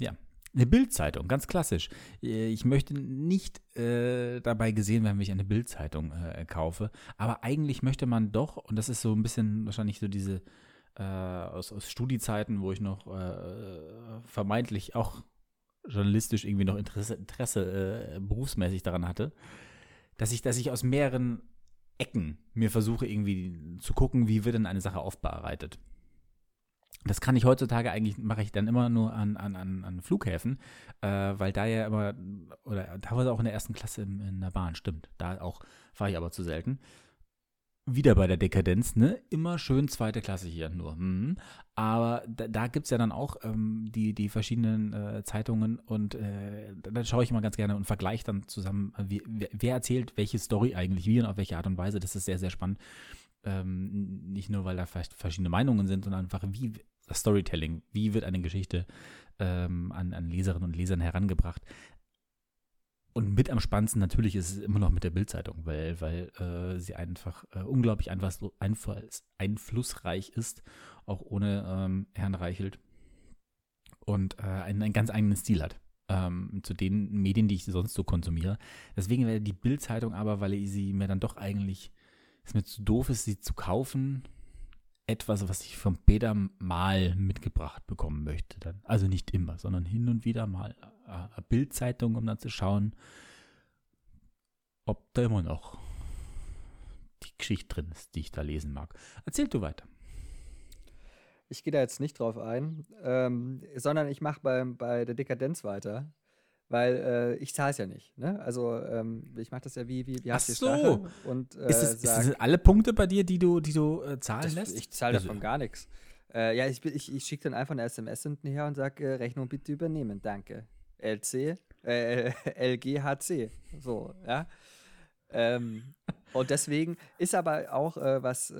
[SPEAKER 2] ja, eine Bildzeitung, ganz klassisch. Äh, ich möchte nicht äh, dabei gesehen werden, wenn ich eine Bildzeitung äh, kaufe. Aber eigentlich möchte man doch, und das ist so ein bisschen wahrscheinlich so diese äh, aus, aus Studiezeiten, wo ich noch äh, vermeintlich auch journalistisch irgendwie noch Interesse, Interesse äh, berufsmäßig daran hatte, dass ich, dass ich aus mehreren Ecken mir versuche, irgendwie zu gucken, wie wird denn eine Sache aufbereitet. Das kann ich heutzutage eigentlich, mache ich dann immer nur an, an, an, an Flughäfen, äh, weil da ja immer, oder teilweise auch in der ersten Klasse in, in der Bahn, stimmt. Da auch fahre ich aber zu selten. Wieder bei der Dekadenz, ne? Immer schön zweite Klasse hier nur. Mhm. Aber da, da gibt es ja dann auch ähm, die, die verschiedenen äh, Zeitungen und äh, dann schaue ich immer ganz gerne und vergleiche dann zusammen, wie, wer erzählt welche Story eigentlich wie und auf welche Art und Weise. Das ist sehr, sehr spannend. Ähm, nicht nur, weil da vielleicht verschiedene Meinungen sind, sondern einfach, wie Storytelling, wie wird eine Geschichte ähm, an, an Leserinnen und Lesern herangebracht. Und mit am spannendsten natürlich ist es immer noch mit der Bildzeitung, weil, weil äh, sie einfach äh, unglaublich einfalls, einflussreich ist, auch ohne ähm, Herrn Reichelt. Und äh, einen, einen ganz eigenen Stil hat. Ähm, zu den Medien, die ich sonst so konsumiere. Deswegen wäre die Bildzeitung aber, weil sie mir dann doch eigentlich, es mir zu doof ist, sie zu kaufen, etwas, was ich vom Peter mal mitgebracht bekommen möchte. Dann. Also nicht immer, sondern hin und wieder mal eine Bildzeitung, um dann zu schauen, ob da immer noch die Geschichte drin ist, die ich da lesen mag. Erzähl du weiter.
[SPEAKER 1] Ich gehe da jetzt nicht drauf ein, ähm, sondern ich mache bei, bei der Dekadenz weiter. Weil äh, ich zahle es ja nicht. Ne? Also ähm, ich mache das ja wie, wie, wie
[SPEAKER 2] Ach so.
[SPEAKER 1] Und,
[SPEAKER 2] äh, ist, es, ist es alle Punkte bei dir, die du, die du äh, zahlen
[SPEAKER 1] das,
[SPEAKER 2] lässt?
[SPEAKER 1] Ich zahle also, davon gar nichts. Äh, ja, ich, ich, ich schicke dann einfach eine SMS hinten her und sage, äh, Rechnung bitte übernehmen, danke. LC, äh, LGHC. So, ja. Ähm, und deswegen ist aber auch was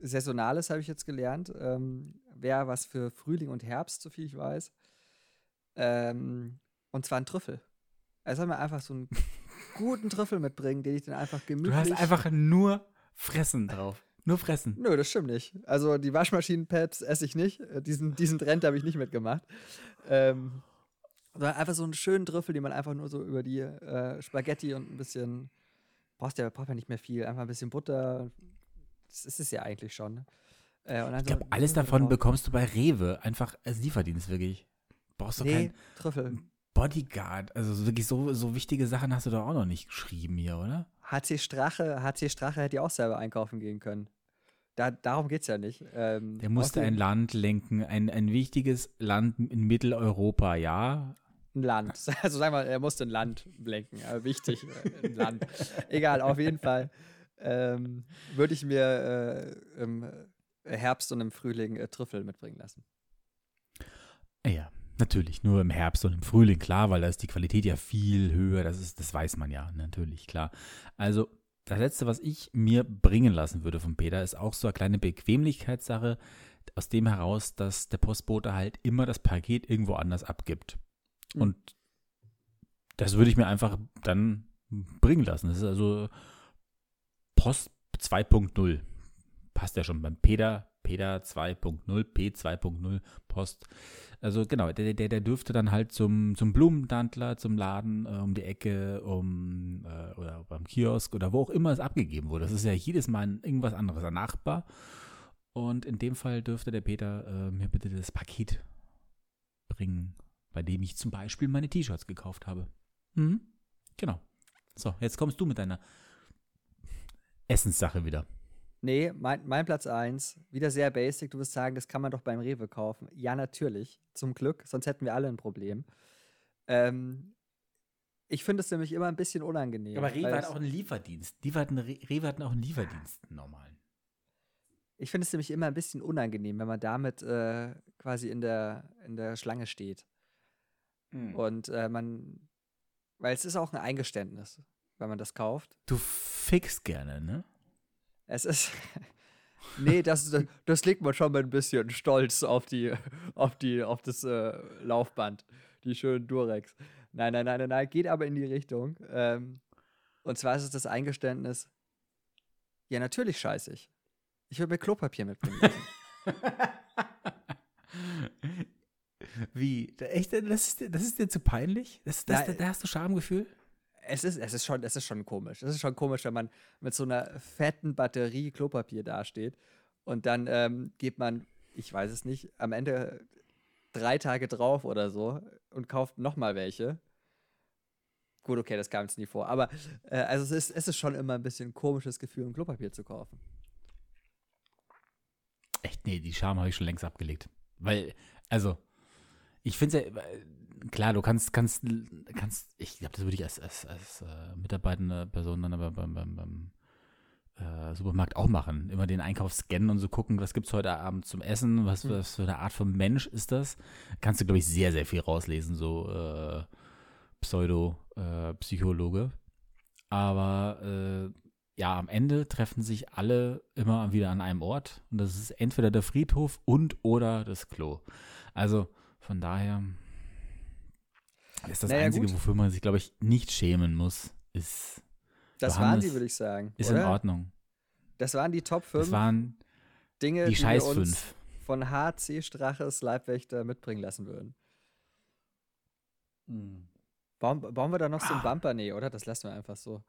[SPEAKER 1] Saisonales, habe ich jetzt gelernt. Ähm, Wäre was für Frühling und Herbst, so viel ich weiß. Ähm, und zwar ein Trüffel. Er soll mir einfach so einen guten Trüffel mitbringen, den ich dann einfach gemütlich.
[SPEAKER 2] Du hast einfach nur Fressen drauf. Nur fressen.
[SPEAKER 1] Nö, das stimmt nicht. Also die Waschmaschinenpads esse ich nicht. Äh, diesen, diesen Trend habe ich nicht mitgemacht. Ähm, sondern einfach so einen schönen Trüffel, den man einfach nur so über die äh, Spaghetti und ein bisschen. Brauchst ja, braucht ja nicht mehr viel. Einfach ein bisschen Butter. Das ist es ja eigentlich schon. Ne?
[SPEAKER 2] Äh, ich glaube, alles davon bekommst du bei Rewe. Einfach als Lieferdienst, wirklich. Brauchst du nee, keinen
[SPEAKER 1] Trüffel.
[SPEAKER 2] Bodyguard. Also wirklich so, so wichtige Sachen hast du doch auch noch nicht geschrieben hier, oder?
[SPEAKER 1] HC Strache, HC Strache hätte ja auch selber einkaufen gehen können. Da, darum geht es ja nicht. Ähm,
[SPEAKER 2] Der musste ein Land lenken, ein, ein wichtiges Land in Mitteleuropa, ja.
[SPEAKER 1] Ein Land. Also sagen wir, er musste ein Land lenken. Aber wichtig, äh, ein Land. Egal, auf jeden Fall ähm, würde ich mir äh, im Herbst und im Frühling äh, Trüffel mitbringen lassen.
[SPEAKER 2] Ja, Natürlich, nur im Herbst und im Frühling, klar, weil da ist die Qualität ja viel höher, das, ist, das weiß man ja, natürlich, klar. Also, das Letzte, was ich mir bringen lassen würde von Peter, ist auch so eine kleine Bequemlichkeitssache, aus dem heraus, dass der Postbote halt immer das Paket irgendwo anders abgibt. Mhm. Und das würde ich mir einfach dann bringen lassen. Das ist also Post 2.0. Passt ja schon beim Peter, Peter 2.0, P 2.0, Post also genau, der, der, der dürfte dann halt zum, zum Blumentandler, zum Laden äh, um die Ecke, um äh, oder beim Kiosk oder wo auch immer es abgegeben wurde. Das ist ja jedes Mal irgendwas anderes, ein Nachbar. Und in dem Fall dürfte der Peter äh, mir bitte das Paket bringen, bei dem ich zum Beispiel meine T-Shirts gekauft habe. Mhm. Genau. So, jetzt kommst du mit deiner Essenssache wieder.
[SPEAKER 1] Nee, mein, mein Platz 1, wieder sehr basic. Du wirst sagen, das kann man doch beim Rewe kaufen. Ja, natürlich. Zum Glück, sonst hätten wir alle ein Problem. Ähm, ich finde es nämlich immer ein bisschen unangenehm.
[SPEAKER 2] Aber Rewe hat auch einen Lieferdienst. Die hatten, Rewe hatten auch einen Lieferdienst, einen normalen.
[SPEAKER 1] Ich finde es nämlich immer ein bisschen unangenehm, wenn man damit äh, quasi in der, in der Schlange steht. Mhm. Und äh, man, weil es ist auch ein Eingeständnis, wenn man das kauft.
[SPEAKER 2] Du fickst gerne, ne?
[SPEAKER 1] Es ist. nee, das, das legt man schon mal ein bisschen stolz auf die, auf die, auf das äh, Laufband. Die schönen Durex. Nein, nein, nein, nein, nein, geht aber in die Richtung. Ähm, und zwar ist es das Eingeständnis, ja, natürlich scheiße ich. Ich würde mir Klopapier mitbringen
[SPEAKER 2] Wie? Echt? Das ist, das ist dir zu peinlich? Das, das, da, da hast du Schamgefühl?
[SPEAKER 1] Es ist, es ist schon, es ist schon komisch. Es ist schon komisch, wenn man mit so einer fetten Batterie Klopapier dasteht und dann ähm, geht man, ich weiß es nicht, am Ende drei Tage drauf oder so und kauft nochmal welche. Gut, okay, das kam jetzt nie vor. Aber äh, also es ist, es ist schon immer ein bisschen ein komisches Gefühl, ein Klopapier zu kaufen.
[SPEAKER 2] Echt, nee, die Scham habe ich schon längst abgelegt. Weil, also, ich finde es ja, klar, du kannst, kannst, kannst, ich glaube, das würde ich als, als, als äh, mitarbeitende Person dann aber beim, beim, beim äh, Supermarkt auch machen. Immer den Einkauf scannen und so gucken, was gibt es heute Abend zum Essen, was, mhm. was für eine Art von Mensch ist das. Kannst du, glaube ich, sehr, sehr viel rauslesen, so äh, Pseudo-Psychologe. Äh, aber äh, ja, am Ende treffen sich alle immer wieder an einem Ort und das ist entweder der Friedhof und oder das Klo. Also von daher das ist das naja, Einzige, gut. wofür man sich, glaube ich, nicht schämen muss, ist.
[SPEAKER 1] Das Johannes waren sie, würde ich sagen.
[SPEAKER 2] Ist oder? in Ordnung.
[SPEAKER 1] Das waren die Top 5
[SPEAKER 2] das waren
[SPEAKER 1] Dinge,
[SPEAKER 2] die,
[SPEAKER 1] die wir uns 5. von HC Straches Leibwächter mitbringen lassen würden. Hm. Bauen, bauen wir da noch so einen ah. Bumper? Nee, oder? Das lassen wir einfach so.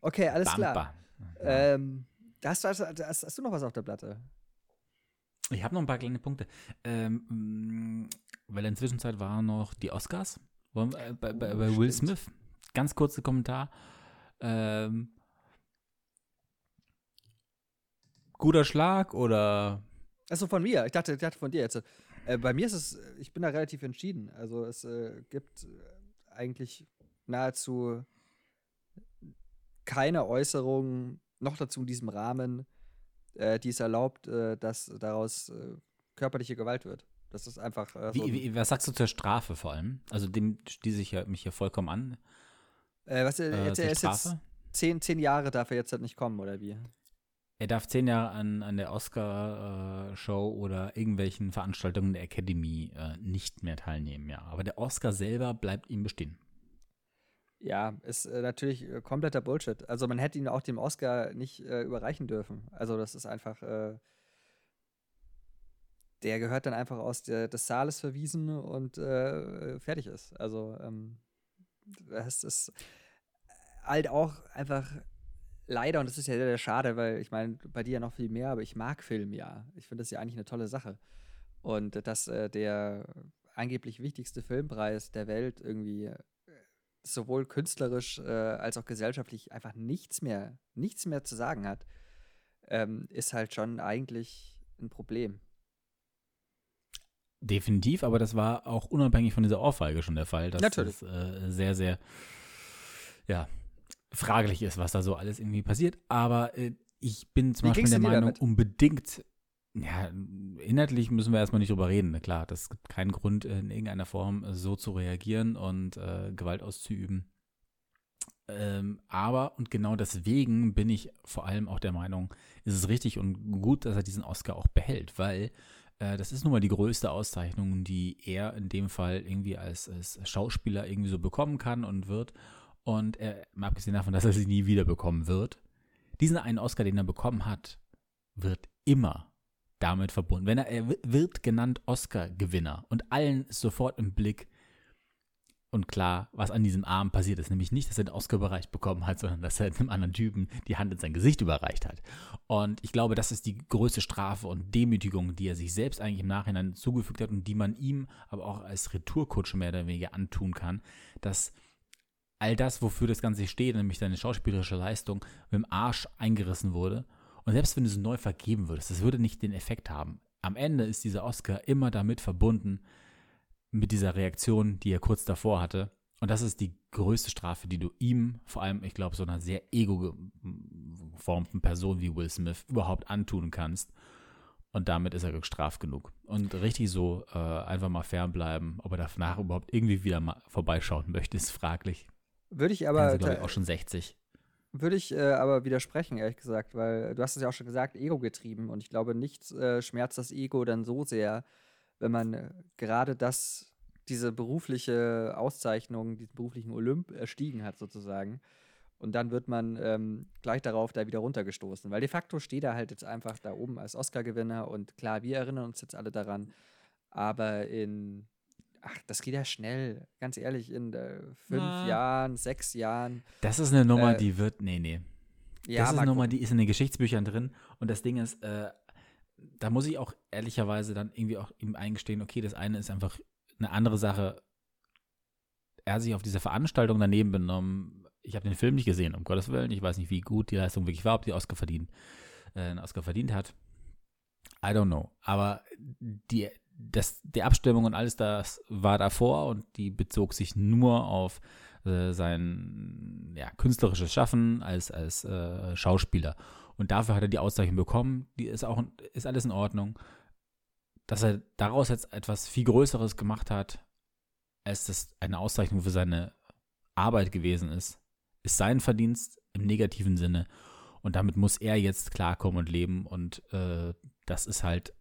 [SPEAKER 1] Okay, alles Bumper. klar. Ja. Ähm, hast, hast, hast, hast, du noch was auf der Platte?
[SPEAKER 2] Ich habe noch ein paar kleine Punkte. Ähm, weil in der Zwischenzeit waren noch die Oscars. Bei, bei, bei, bei Will Smith, ganz kurzer Kommentar. Ähm, guter Schlag oder?
[SPEAKER 1] Achso, von mir. Ich dachte, ich dachte von dir jetzt. Äh, bei mir ist es, ich bin da relativ entschieden. Also es äh, gibt eigentlich nahezu keine Äußerung, noch dazu in diesem Rahmen, äh, die es erlaubt, äh, dass daraus äh, körperliche Gewalt wird. Das ist einfach.
[SPEAKER 2] Äh, so wie, wie, was sagst du zur Strafe vor allem? Also dem schließe ich ja, mich hier vollkommen an.
[SPEAKER 1] Äh, was, äh, jetzt, er ist jetzt zehn, zehn Jahre darf er jetzt halt nicht kommen, oder wie?
[SPEAKER 2] Er darf zehn Jahre an, an der Oscar-Show oder irgendwelchen Veranstaltungen der Academy äh, nicht mehr teilnehmen, ja. Aber der Oscar selber bleibt ihm bestehen.
[SPEAKER 1] Ja, ist äh, natürlich äh, kompletter Bullshit. Also man hätte ihn auch dem Oscar nicht äh, überreichen dürfen. Also das ist einfach, äh, der gehört dann einfach aus der, des Saales verwiesen und äh, fertig ist. Also ähm, das ist halt auch einfach leider, und das ist ja sehr, sehr schade, weil ich meine, bei dir ja noch viel mehr, aber ich mag Film ja. Ich finde das ja eigentlich eine tolle Sache. Und dass äh, der angeblich wichtigste Filmpreis der Welt irgendwie sowohl künstlerisch äh, als auch gesellschaftlich einfach nichts mehr, nichts mehr zu sagen hat, ähm, ist halt schon eigentlich ein Problem.
[SPEAKER 2] Definitiv, aber das war auch unabhängig von dieser Ohrfeige schon der Fall, dass es äh, sehr, sehr, ja, fraglich ist, was da so alles irgendwie passiert. Aber äh, ich bin zum Wie Beispiel der Meinung, damit? unbedingt ja, inhaltlich müssen wir erstmal nicht drüber reden. Ne? Klar, das gibt keinen Grund, in irgendeiner Form so zu reagieren und äh, Gewalt auszuüben. Ähm, aber, und genau deswegen bin ich vor allem auch der Meinung, ist es richtig und gut, dass er diesen Oscar auch behält, weil äh, das ist nun mal die größte Auszeichnung, die er in dem Fall irgendwie als, als Schauspieler irgendwie so bekommen kann und wird. Und er, mal abgesehen davon, dass er sie nie wieder bekommen wird, diesen einen Oscar, den er bekommen hat, wird immer damit verbunden. Wenn er, er wird genannt Oscar-Gewinner und allen sofort im Blick und klar, was an diesem Arm passiert ist, nämlich nicht, dass er den Oscar überreicht bekommen hat, sondern dass er einem anderen Typen die Hand in sein Gesicht überreicht hat. Und ich glaube, das ist die größte Strafe und Demütigung, die er sich selbst eigentlich im Nachhinein zugefügt hat und die man ihm aber auch als Retourkutsche mehr oder weniger antun kann, dass all das, wofür das Ganze steht, nämlich seine schauspielerische Leistung, mit dem Arsch eingerissen wurde und selbst wenn du es neu vergeben würdest, das würde nicht den Effekt haben. Am Ende ist dieser Oscar immer damit verbunden, mit dieser Reaktion, die er kurz davor hatte. Und das ist die größte Strafe, die du ihm, vor allem, ich glaube, so einer sehr ego-geformten Person wie Will Smith überhaupt antun kannst. Und damit ist er gestraft genug. Und richtig so äh, einfach mal fernbleiben, ob er danach überhaupt irgendwie wieder mal vorbeischauen möchte, ist fraglich.
[SPEAKER 1] Würde ich aber.
[SPEAKER 2] Glaube ich, auch schon 60.
[SPEAKER 1] Würde ich äh, aber widersprechen, ehrlich gesagt, weil du hast es ja auch schon gesagt, Ego getrieben. Und ich glaube, nichts äh, schmerzt das Ego dann so sehr, wenn man äh, gerade das, diese berufliche Auszeichnung, diesen beruflichen Olymp erstiegen hat, sozusagen. Und dann wird man ähm, gleich darauf da wieder runtergestoßen. Weil de facto steht er halt jetzt einfach da oben als Oscar-Gewinner. Und klar, wir erinnern uns jetzt alle daran. Aber in ach, das geht ja schnell, ganz ehrlich, in äh, fünf Na. Jahren, sechs Jahren.
[SPEAKER 2] Das ist eine Nummer, äh, die wird, nee, nee. Ja, das ist eine Nummer, die ist in den Geschichtsbüchern drin. Und das Ding ist, äh, da muss ich auch ehrlicherweise dann irgendwie auch ihm eingestehen, okay, das eine ist einfach eine andere Sache. Er hat sich auf dieser Veranstaltung daneben benommen. Ich habe den Film nicht gesehen, um Gottes Willen. Ich weiß nicht, wie gut die Leistung wirklich war, ob die Oscar verdient, äh, einen Oscar verdient hat. I don't know. Aber die, das, die Abstimmung und alles das war davor und die bezog sich nur auf äh, sein ja, künstlerisches Schaffen als, als äh, Schauspieler. Und dafür hat er die Auszeichnung bekommen. Die ist auch ist alles in Ordnung. Dass er daraus jetzt etwas viel Größeres gemacht hat, als das eine Auszeichnung für seine Arbeit gewesen ist, ist sein Verdienst im negativen Sinne. Und damit muss er jetzt klarkommen und leben. Und äh, das ist halt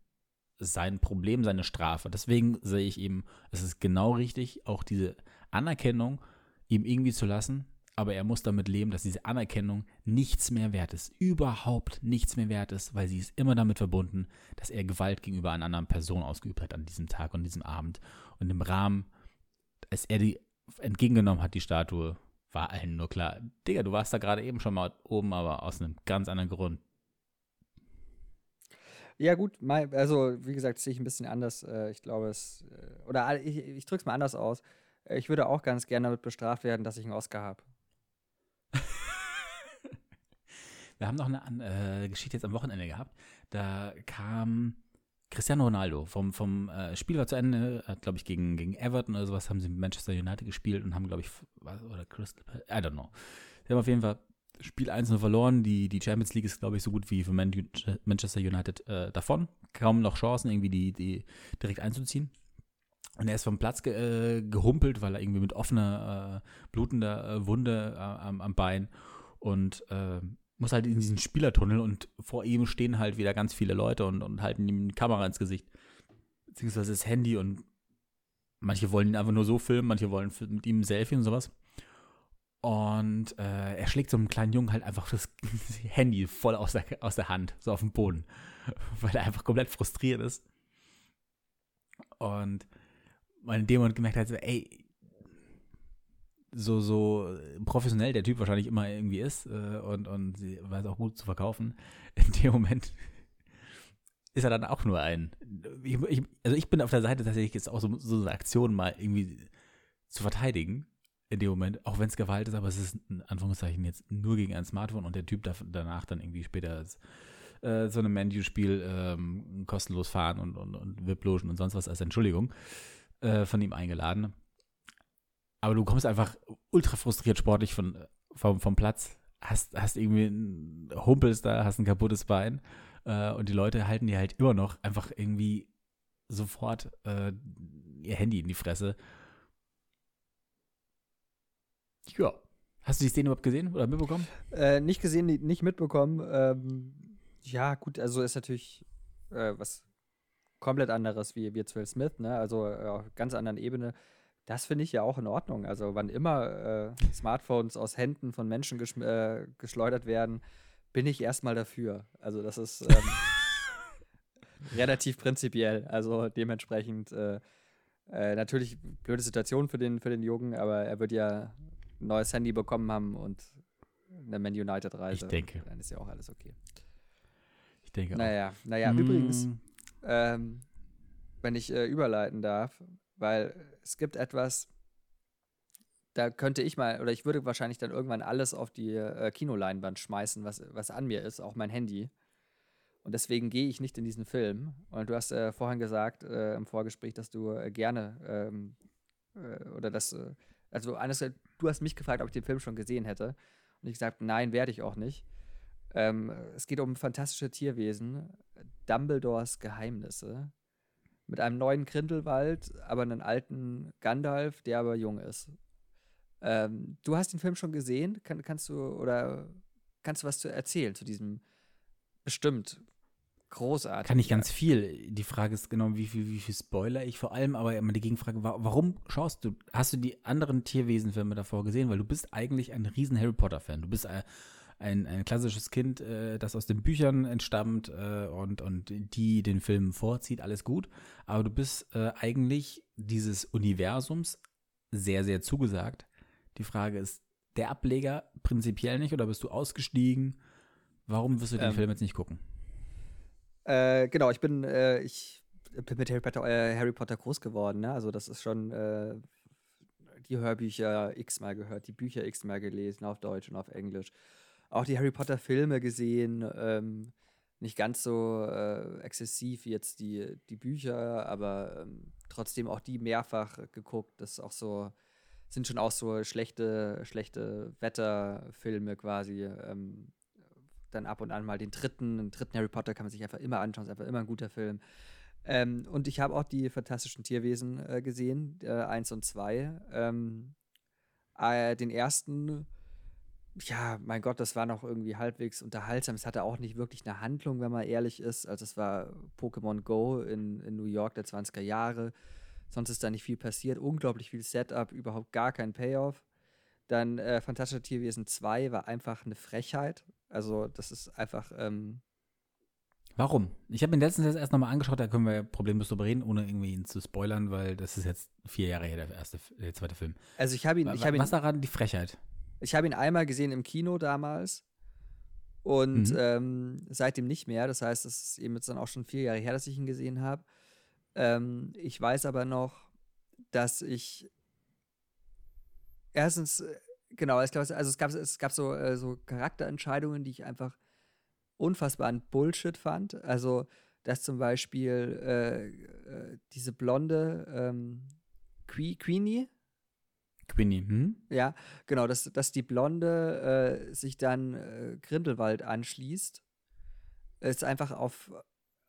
[SPEAKER 2] sein Problem, seine Strafe. Deswegen sehe ich eben, es ist genau richtig, auch diese Anerkennung ihm irgendwie zu lassen, aber er muss damit leben, dass diese Anerkennung nichts mehr wert ist, überhaupt nichts mehr wert ist, weil sie ist immer damit verbunden, dass er Gewalt gegenüber einer anderen Person ausgeübt hat an diesem Tag und diesem Abend. Und im Rahmen, als er die entgegengenommen hat, die Statue, war allen nur klar, Digga, du warst da gerade eben schon mal oben, aber aus einem ganz anderen Grund.
[SPEAKER 1] Ja, gut, also wie gesagt, sehe ich ein bisschen anders. Äh, ich glaube, es, äh, oder ich, ich drücke es mal anders aus. Ich würde auch ganz gerne damit bestraft werden, dass ich einen Oscar habe.
[SPEAKER 2] Wir haben noch eine äh, Geschichte jetzt am Wochenende gehabt. Da kam Cristiano Ronaldo vom, vom äh, Spiel war zu Ende, hat, glaube ich, gegen, gegen Everton oder sowas, haben sie mit Manchester United gespielt und haben, glaube ich, oder Crystal I don't know. Sie haben auf jeden Fall Spiel 1 nur verloren. Die, die Champions League ist, glaube ich, so gut wie für Manchester United äh, davon. Kaum noch Chancen, irgendwie die, die direkt einzuziehen. Und er ist vom Platz ge äh, gehumpelt, weil er irgendwie mit offener, äh, blutender äh, Wunde äh, am, am, Bein und äh, muss halt in diesen Spielertunnel und vor ihm stehen halt wieder ganz viele Leute und, und halten ihm die Kamera ins Gesicht. Beziehungsweise das Handy und manche wollen ihn einfach nur so filmen, manche wollen mit ihm ein Selfie und sowas. Und äh, er schlägt so einem kleinen Jungen halt einfach das Handy voll aus der, aus der Hand, so auf den Boden, weil er einfach komplett frustriert ist. Und man in dem Moment gemerkt hat, so, ey, so, so professionell der Typ wahrscheinlich immer irgendwie ist äh, und, und sie weiß auch gut zu verkaufen, in dem Moment ist er dann auch nur ein. Ich, ich, also ich bin auf der Seite tatsächlich jetzt auch so, so eine Aktion mal irgendwie zu verteidigen in dem Moment, auch wenn es Gewalt ist, aber es ist in Anführungszeichen jetzt nur gegen ein Smartphone und der Typ darf danach dann irgendwie später äh, so einem Menu-Spiel ähm, kostenlos fahren und, und, und VIP-Logen und sonst was als Entschuldigung äh, von ihm eingeladen. Aber du kommst einfach ultra frustriert sportlich von, vom, vom Platz, hast, hast irgendwie ein Humpels da, hast ein kaputtes Bein äh, und die Leute halten dir halt immer noch einfach irgendwie sofort äh, ihr Handy in die Fresse. Ja. Hast du die Szene überhaupt gesehen oder mitbekommen?
[SPEAKER 1] Äh, nicht gesehen, nicht mitbekommen. Ähm, ja, gut, also ist natürlich äh, was komplett anderes wie, wie Will Smith, ne? Also äh, auf ganz anderen Ebene. Das finde ich ja auch in Ordnung. Also, wann immer äh, Smartphones aus Händen von Menschen äh, geschleudert werden, bin ich erstmal dafür. Also, das ist ähm, relativ prinzipiell. Also, dementsprechend äh, äh, natürlich blöde Situation für den, für den Jungen, aber er wird ja ein neues Handy bekommen haben und eine Man United-Reise.
[SPEAKER 2] Ich denke.
[SPEAKER 1] Dann ist ja auch alles okay.
[SPEAKER 2] Ich denke
[SPEAKER 1] naja,
[SPEAKER 2] auch.
[SPEAKER 1] Naja, mm. übrigens, ähm, wenn ich äh, überleiten darf, weil es gibt etwas, da könnte ich mal, oder ich würde wahrscheinlich dann irgendwann alles auf die äh, Kinoleinwand schmeißen, was, was an mir ist, auch mein Handy. Und deswegen gehe ich nicht in diesen Film. Und du hast äh, vorhin gesagt äh, im Vorgespräch, dass du äh, gerne ähm, äh, oder dass, äh, also anders, du hast mich gefragt, ob ich den Film schon gesehen hätte. Und ich gesagt, nein, werde ich auch nicht. Ähm, es geht um fantastische Tierwesen, Dumbledores Geheimnisse mit einem neuen Grindelwald, aber einen alten Gandalf, der aber jung ist. Ähm, du hast den Film schon gesehen? Kann, kannst du oder kannst du was zu erzählen zu diesem bestimmt großartig?
[SPEAKER 2] Kann ich ganz viel. Die Frage ist genau, wie viel, wie viel Spoiler ich vor allem, aber immer die Gegenfrage, warum schaust du, hast du die anderen Tierwesenfilme davor gesehen? Weil du bist eigentlich ein riesen Harry Potter Fan. Du bist äh, ein, ein klassisches Kind, äh, das aus den Büchern entstammt äh, und, und die den Film vorzieht, alles gut. Aber du bist äh, eigentlich dieses Universums sehr, sehr zugesagt. Die Frage ist, der Ableger prinzipiell nicht oder bist du ausgestiegen? Warum wirst du den ähm, Film jetzt nicht gucken?
[SPEAKER 1] Äh, genau, ich bin, äh, ich bin mit Harry Potter, äh, Harry Potter groß geworden. Ne? Also das ist schon die Hörbücher x-mal gehört, die Bücher x-mal gelesen, auf Deutsch und auf Englisch auch die Harry Potter Filme gesehen. Ähm, nicht ganz so äh, exzessiv wie jetzt die, die Bücher, aber ähm, trotzdem auch die mehrfach geguckt. Das ist auch so, sind schon auch so schlechte, schlechte Wetterfilme quasi. Ähm, dann ab und an mal den dritten, den dritten Harry Potter kann man sich einfach immer anschauen, ist einfach immer ein guter Film. Ähm, und ich habe auch die fantastischen Tierwesen äh, gesehen, äh, eins und zwei. Ähm, äh, den ersten ja, mein Gott, das war noch irgendwie halbwegs unterhaltsam. Es hatte auch nicht wirklich eine Handlung, wenn man ehrlich ist. Also es war Pokémon Go in, in New York der 20er Jahre. Sonst ist da nicht viel passiert. Unglaublich viel Setup, überhaupt gar kein Payoff. Dann äh, Fantastische Tierwesen 2 war einfach eine Frechheit. Also das ist einfach ähm
[SPEAKER 2] Warum? Ich habe mir letztens jetzt erst nochmal angeschaut, da können wir problemlos drüber reden, ohne irgendwie ihn zu spoilern, weil das ist jetzt vier Jahre her, der erste, der zweite Film.
[SPEAKER 1] Also ich habe ihn, ich
[SPEAKER 2] ihn. Was daran die Frechheit?
[SPEAKER 1] Ich habe ihn einmal gesehen im Kino damals und mhm. ähm, seitdem nicht mehr. Das heißt, es ist eben jetzt dann auch schon vier Jahre her, dass ich ihn gesehen habe. Ähm, ich weiß aber noch, dass ich erstens, genau, ich glaube, also es gab, es gab so, äh, so Charakterentscheidungen, die ich einfach unfassbaren Bullshit fand. Also, dass zum Beispiel äh, äh, diese blonde ähm, que Queenie.
[SPEAKER 2] Queenie, hm?
[SPEAKER 1] Ja, genau, dass, dass die Blonde äh, sich dann äh, Grindelwald anschließt, ist einfach auf,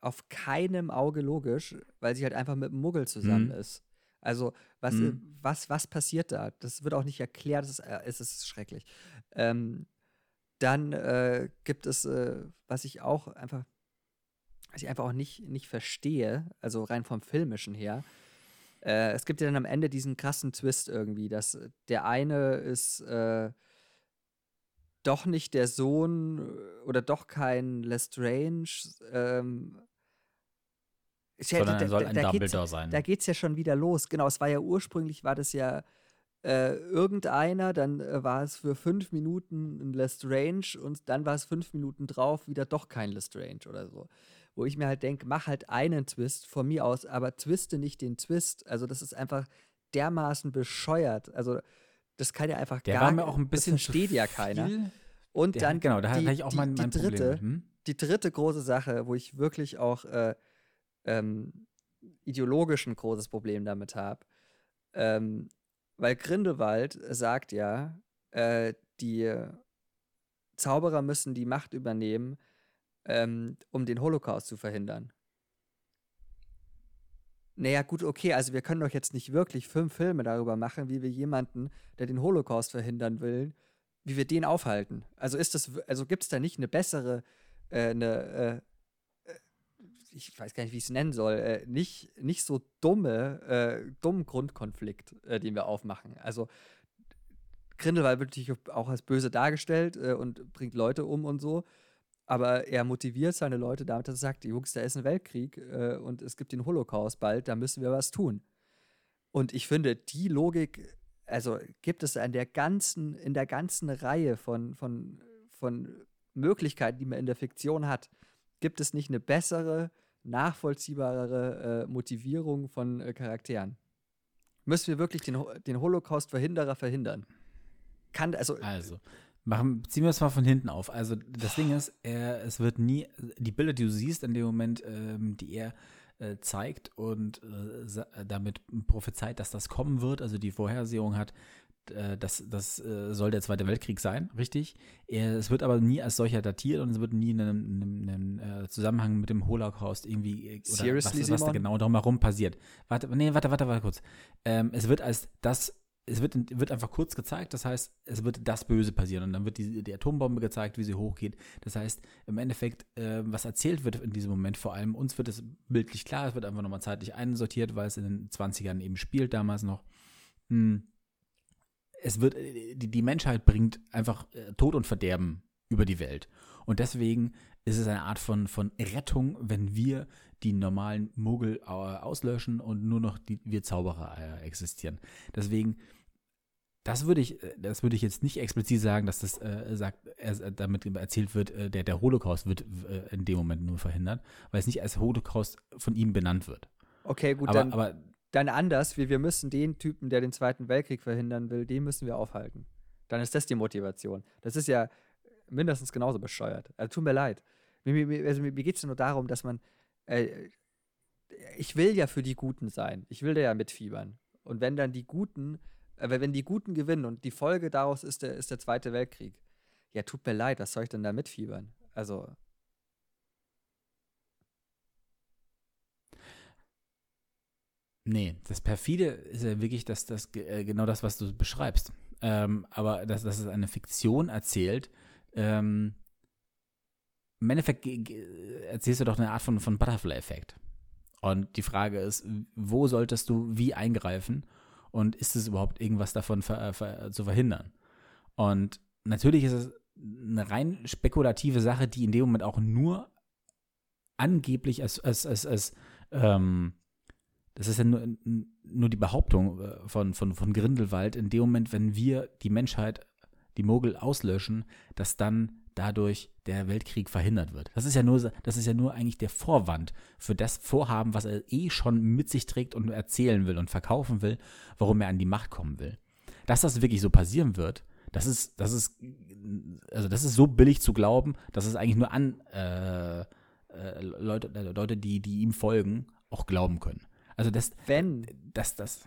[SPEAKER 1] auf keinem Auge logisch, weil sie halt einfach mit dem Muggel zusammen mhm. ist. Also, was, mhm. was, was passiert da? Das wird auch nicht erklärt, es ist, äh, es ist schrecklich. Ähm, dann äh, gibt es, äh, was ich auch einfach, was ich einfach auch nicht, nicht verstehe, also rein vom Filmischen her. Äh, es gibt ja dann am Ende diesen krassen Twist irgendwie, dass der eine ist äh, doch nicht der Sohn äh, oder doch kein Lestrange, ähm,
[SPEAKER 2] sondern er soll ein da Dumbledore sein.
[SPEAKER 1] Da geht es ja schon wieder los. Genau, es war ja ursprünglich, war das ja äh, irgendeiner, dann äh, war es für fünf Minuten ein Lestrange und dann war es fünf Minuten drauf wieder doch kein Lestrange oder so. Wo ich mir halt denke, mach halt einen Twist von mir aus, aber twiste nicht den Twist. Also das ist einfach dermaßen bescheuert. Also das kann ja einfach
[SPEAKER 2] Der
[SPEAKER 1] gar
[SPEAKER 2] war mir auch ein bisschen
[SPEAKER 1] das versteht ja keiner. Und Der, dann
[SPEAKER 2] genau, da
[SPEAKER 1] die,
[SPEAKER 2] hatte ich auch mein, mein
[SPEAKER 1] die, die dritte, hm? die dritte große Sache, wo ich wirklich auch äh, ähm, ideologisch ein großes Problem damit habe. Ähm, weil Grindelwald sagt ja, äh, die Zauberer müssen die Macht übernehmen, ähm, um den Holocaust zu verhindern. Naja, gut, okay, also wir können doch jetzt nicht wirklich fünf Filme darüber machen, wie wir jemanden, der den Holocaust verhindern will, wie wir den aufhalten. Also ist das, also gibt es da nicht eine bessere, äh, eine, äh, ich weiß gar nicht, wie ich es nennen soll, äh, nicht, nicht so dumme, äh, dummen Grundkonflikt, äh, den wir aufmachen. Also Grindelwald wird natürlich auch als böse dargestellt äh, und bringt Leute um und so. Aber er motiviert seine Leute damit, dass er sagt, Jungs, da ist ein Weltkrieg äh, und es gibt den Holocaust bald, da müssen wir was tun. Und ich finde, die Logik, also gibt es in der ganzen, in der ganzen Reihe von, von, von Möglichkeiten, die man in der Fiktion hat, gibt es nicht eine bessere, nachvollziehbarere äh, Motivierung von äh, Charakteren. Müssen wir wirklich den, den Holocaust-Verhinderer verhindern? Kann, also,
[SPEAKER 2] also machen, ziehen wir es mal von hinten auf. Also das Ding ist, er, es wird nie, die Bilder, die du siehst in dem Moment, ähm, die er äh, zeigt und äh, damit prophezeit, dass das kommen wird, also die Vorhersehung hat, äh, das, das äh, soll der Zweite Weltkrieg sein, richtig. es wird aber nie als solcher datiert und es wird nie in einem äh, Zusammenhang mit dem Holocaust irgendwie
[SPEAKER 1] oder Seriously,
[SPEAKER 2] was, was da genau drumherum passiert. Warte, nee, warte, warte, warte kurz. Ähm, es wird als das es wird, wird einfach kurz gezeigt, das heißt, es wird das Böse passieren und dann wird die, die Atombombe gezeigt, wie sie hochgeht. Das heißt, im Endeffekt, äh, was erzählt wird in diesem Moment, vor allem uns wird es bildlich klar, es wird einfach nochmal zeitlich einsortiert, weil es in den 20ern eben spielt, damals noch. Hm es wird, die, die Menschheit bringt einfach äh, Tod und Verderben über die Welt. Und deswegen ist es eine Art von, von Rettung, wenn wir die normalen Muggel äh, auslöschen und nur noch die, wir Zauberer äh, existieren. Deswegen, das würde ich, äh, das würde ich jetzt nicht explizit sagen, dass das äh, sagt, er, damit erzählt wird, äh, der, der Holocaust wird äh, in dem Moment nur verhindert, weil es nicht als Holocaust von ihm benannt wird.
[SPEAKER 1] Okay, gut,
[SPEAKER 2] aber,
[SPEAKER 1] dann,
[SPEAKER 2] aber
[SPEAKER 1] dann anders, wie wir müssen den Typen, der den Zweiten Weltkrieg verhindern will, den müssen wir aufhalten. Dann ist das die Motivation. Das ist ja mindestens genauso bescheuert. Also tut mir leid. Mir, mir, also mir geht es nur darum, dass man. Äh, ich will ja für die Guten sein. Ich will da ja mitfiebern. Und wenn dann die Guten, äh, wenn die Guten gewinnen und die Folge daraus ist der, ist der Zweite Weltkrieg, ja, tut mir leid, was soll ich denn da mitfiebern? Also,
[SPEAKER 2] Nee, das perfide ist ja wirklich das, das, äh, genau das, was du beschreibst. Ähm, aber dass, dass es eine Fiktion erzählt, ähm, im Endeffekt erzählst du doch eine Art von, von Butterfly-Effekt. Und die Frage ist, wo solltest du wie eingreifen und ist es überhaupt irgendwas davon ver, ver, zu verhindern? Und natürlich ist es eine rein spekulative Sache, die in dem Moment auch nur angeblich als, als, als, als ähm, das ist ja nur, nur die Behauptung äh, von, von, von Grindelwald, in dem Moment, wenn wir die Menschheit, die Mogel auslöschen, dass dann dadurch der Weltkrieg verhindert wird. Das ist ja nur, das ist ja nur eigentlich der Vorwand für das Vorhaben, was er eh schon mit sich trägt und erzählen will und verkaufen will, warum er an die Macht kommen will. Dass das wirklich so passieren wird, Das ist, das ist, also das ist so billig zu glauben, dass es eigentlich nur an äh, äh, Leute, äh, Leute, die, die ihm folgen, auch glauben können. Also das,
[SPEAKER 1] wenn,
[SPEAKER 2] das, das,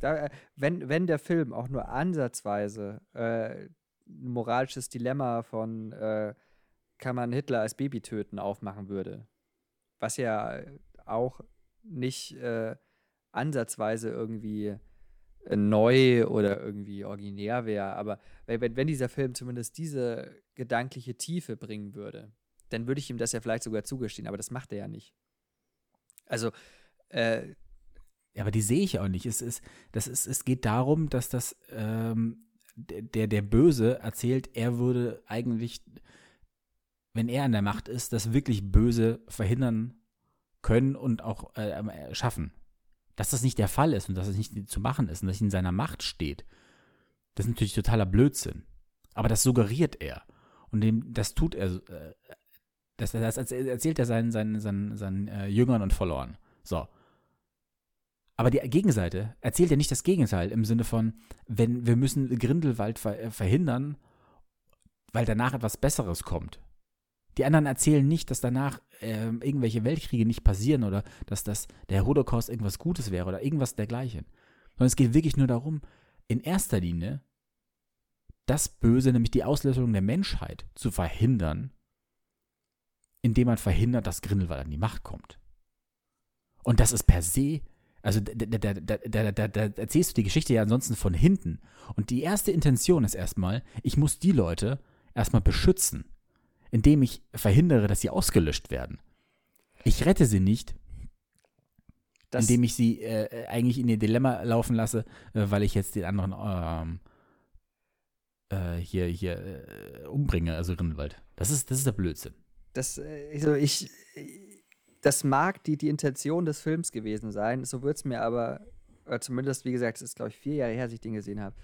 [SPEAKER 1] da, wenn, wenn der Film auch nur ansatzweise äh, moralisches Dilemma von äh, kann man Hitler als Baby töten aufmachen würde, was ja auch nicht äh, ansatzweise irgendwie äh, neu oder irgendwie originär wäre, aber wenn, wenn dieser Film zumindest diese gedankliche Tiefe bringen würde, dann würde ich ihm das ja vielleicht sogar zugestehen, aber das macht er ja nicht. Also, äh,
[SPEAKER 2] ja, aber die sehe ich auch nicht. Es, ist, das ist, es geht darum, dass das ähm, der, der Böse erzählt, er würde eigentlich, wenn er an der Macht ist, das wirklich Böse verhindern können und auch äh, schaffen. Dass das nicht der Fall ist und dass es nicht zu machen ist und dass es in seiner Macht steht, das ist natürlich totaler Blödsinn. Aber das suggeriert er. Und dem, das tut er, äh, das, das erzählt er seinen, seinen, seinen, seinen äh, Jüngern und Followern. So. Aber die Gegenseite erzählt ja nicht das Gegenteil im Sinne von, wenn wir müssen Grindelwald äh, verhindern, weil danach etwas Besseres kommt. Die anderen erzählen nicht, dass danach äh, irgendwelche Weltkriege nicht passieren oder dass das, der Holocaust irgendwas Gutes wäre oder irgendwas dergleichen. Sondern es geht wirklich nur darum, in erster Linie das Böse, nämlich die Auslösung der Menschheit, zu verhindern, indem man verhindert, dass Grindelwald an die Macht kommt. Und das ist per se, also da, da, da, da, erzählst du die Geschichte ja ansonsten von hinten. Und die erste Intention ist erstmal, ich muss die Leute erstmal beschützen indem ich verhindere, dass sie ausgelöscht werden. Ich rette sie nicht, das indem ich sie äh, eigentlich in ihr Dilemma laufen lasse, äh, weil ich jetzt den anderen ähm, äh, hier, hier äh, umbringe, also Rindelwald. Das ist, das ist der Blödsinn.
[SPEAKER 1] Das, also ich, das mag die, die Intention des Films gewesen sein, so wird es mir aber, zumindest, wie gesagt, es ist, glaube ich, vier Jahre her, dass ich den gesehen habe,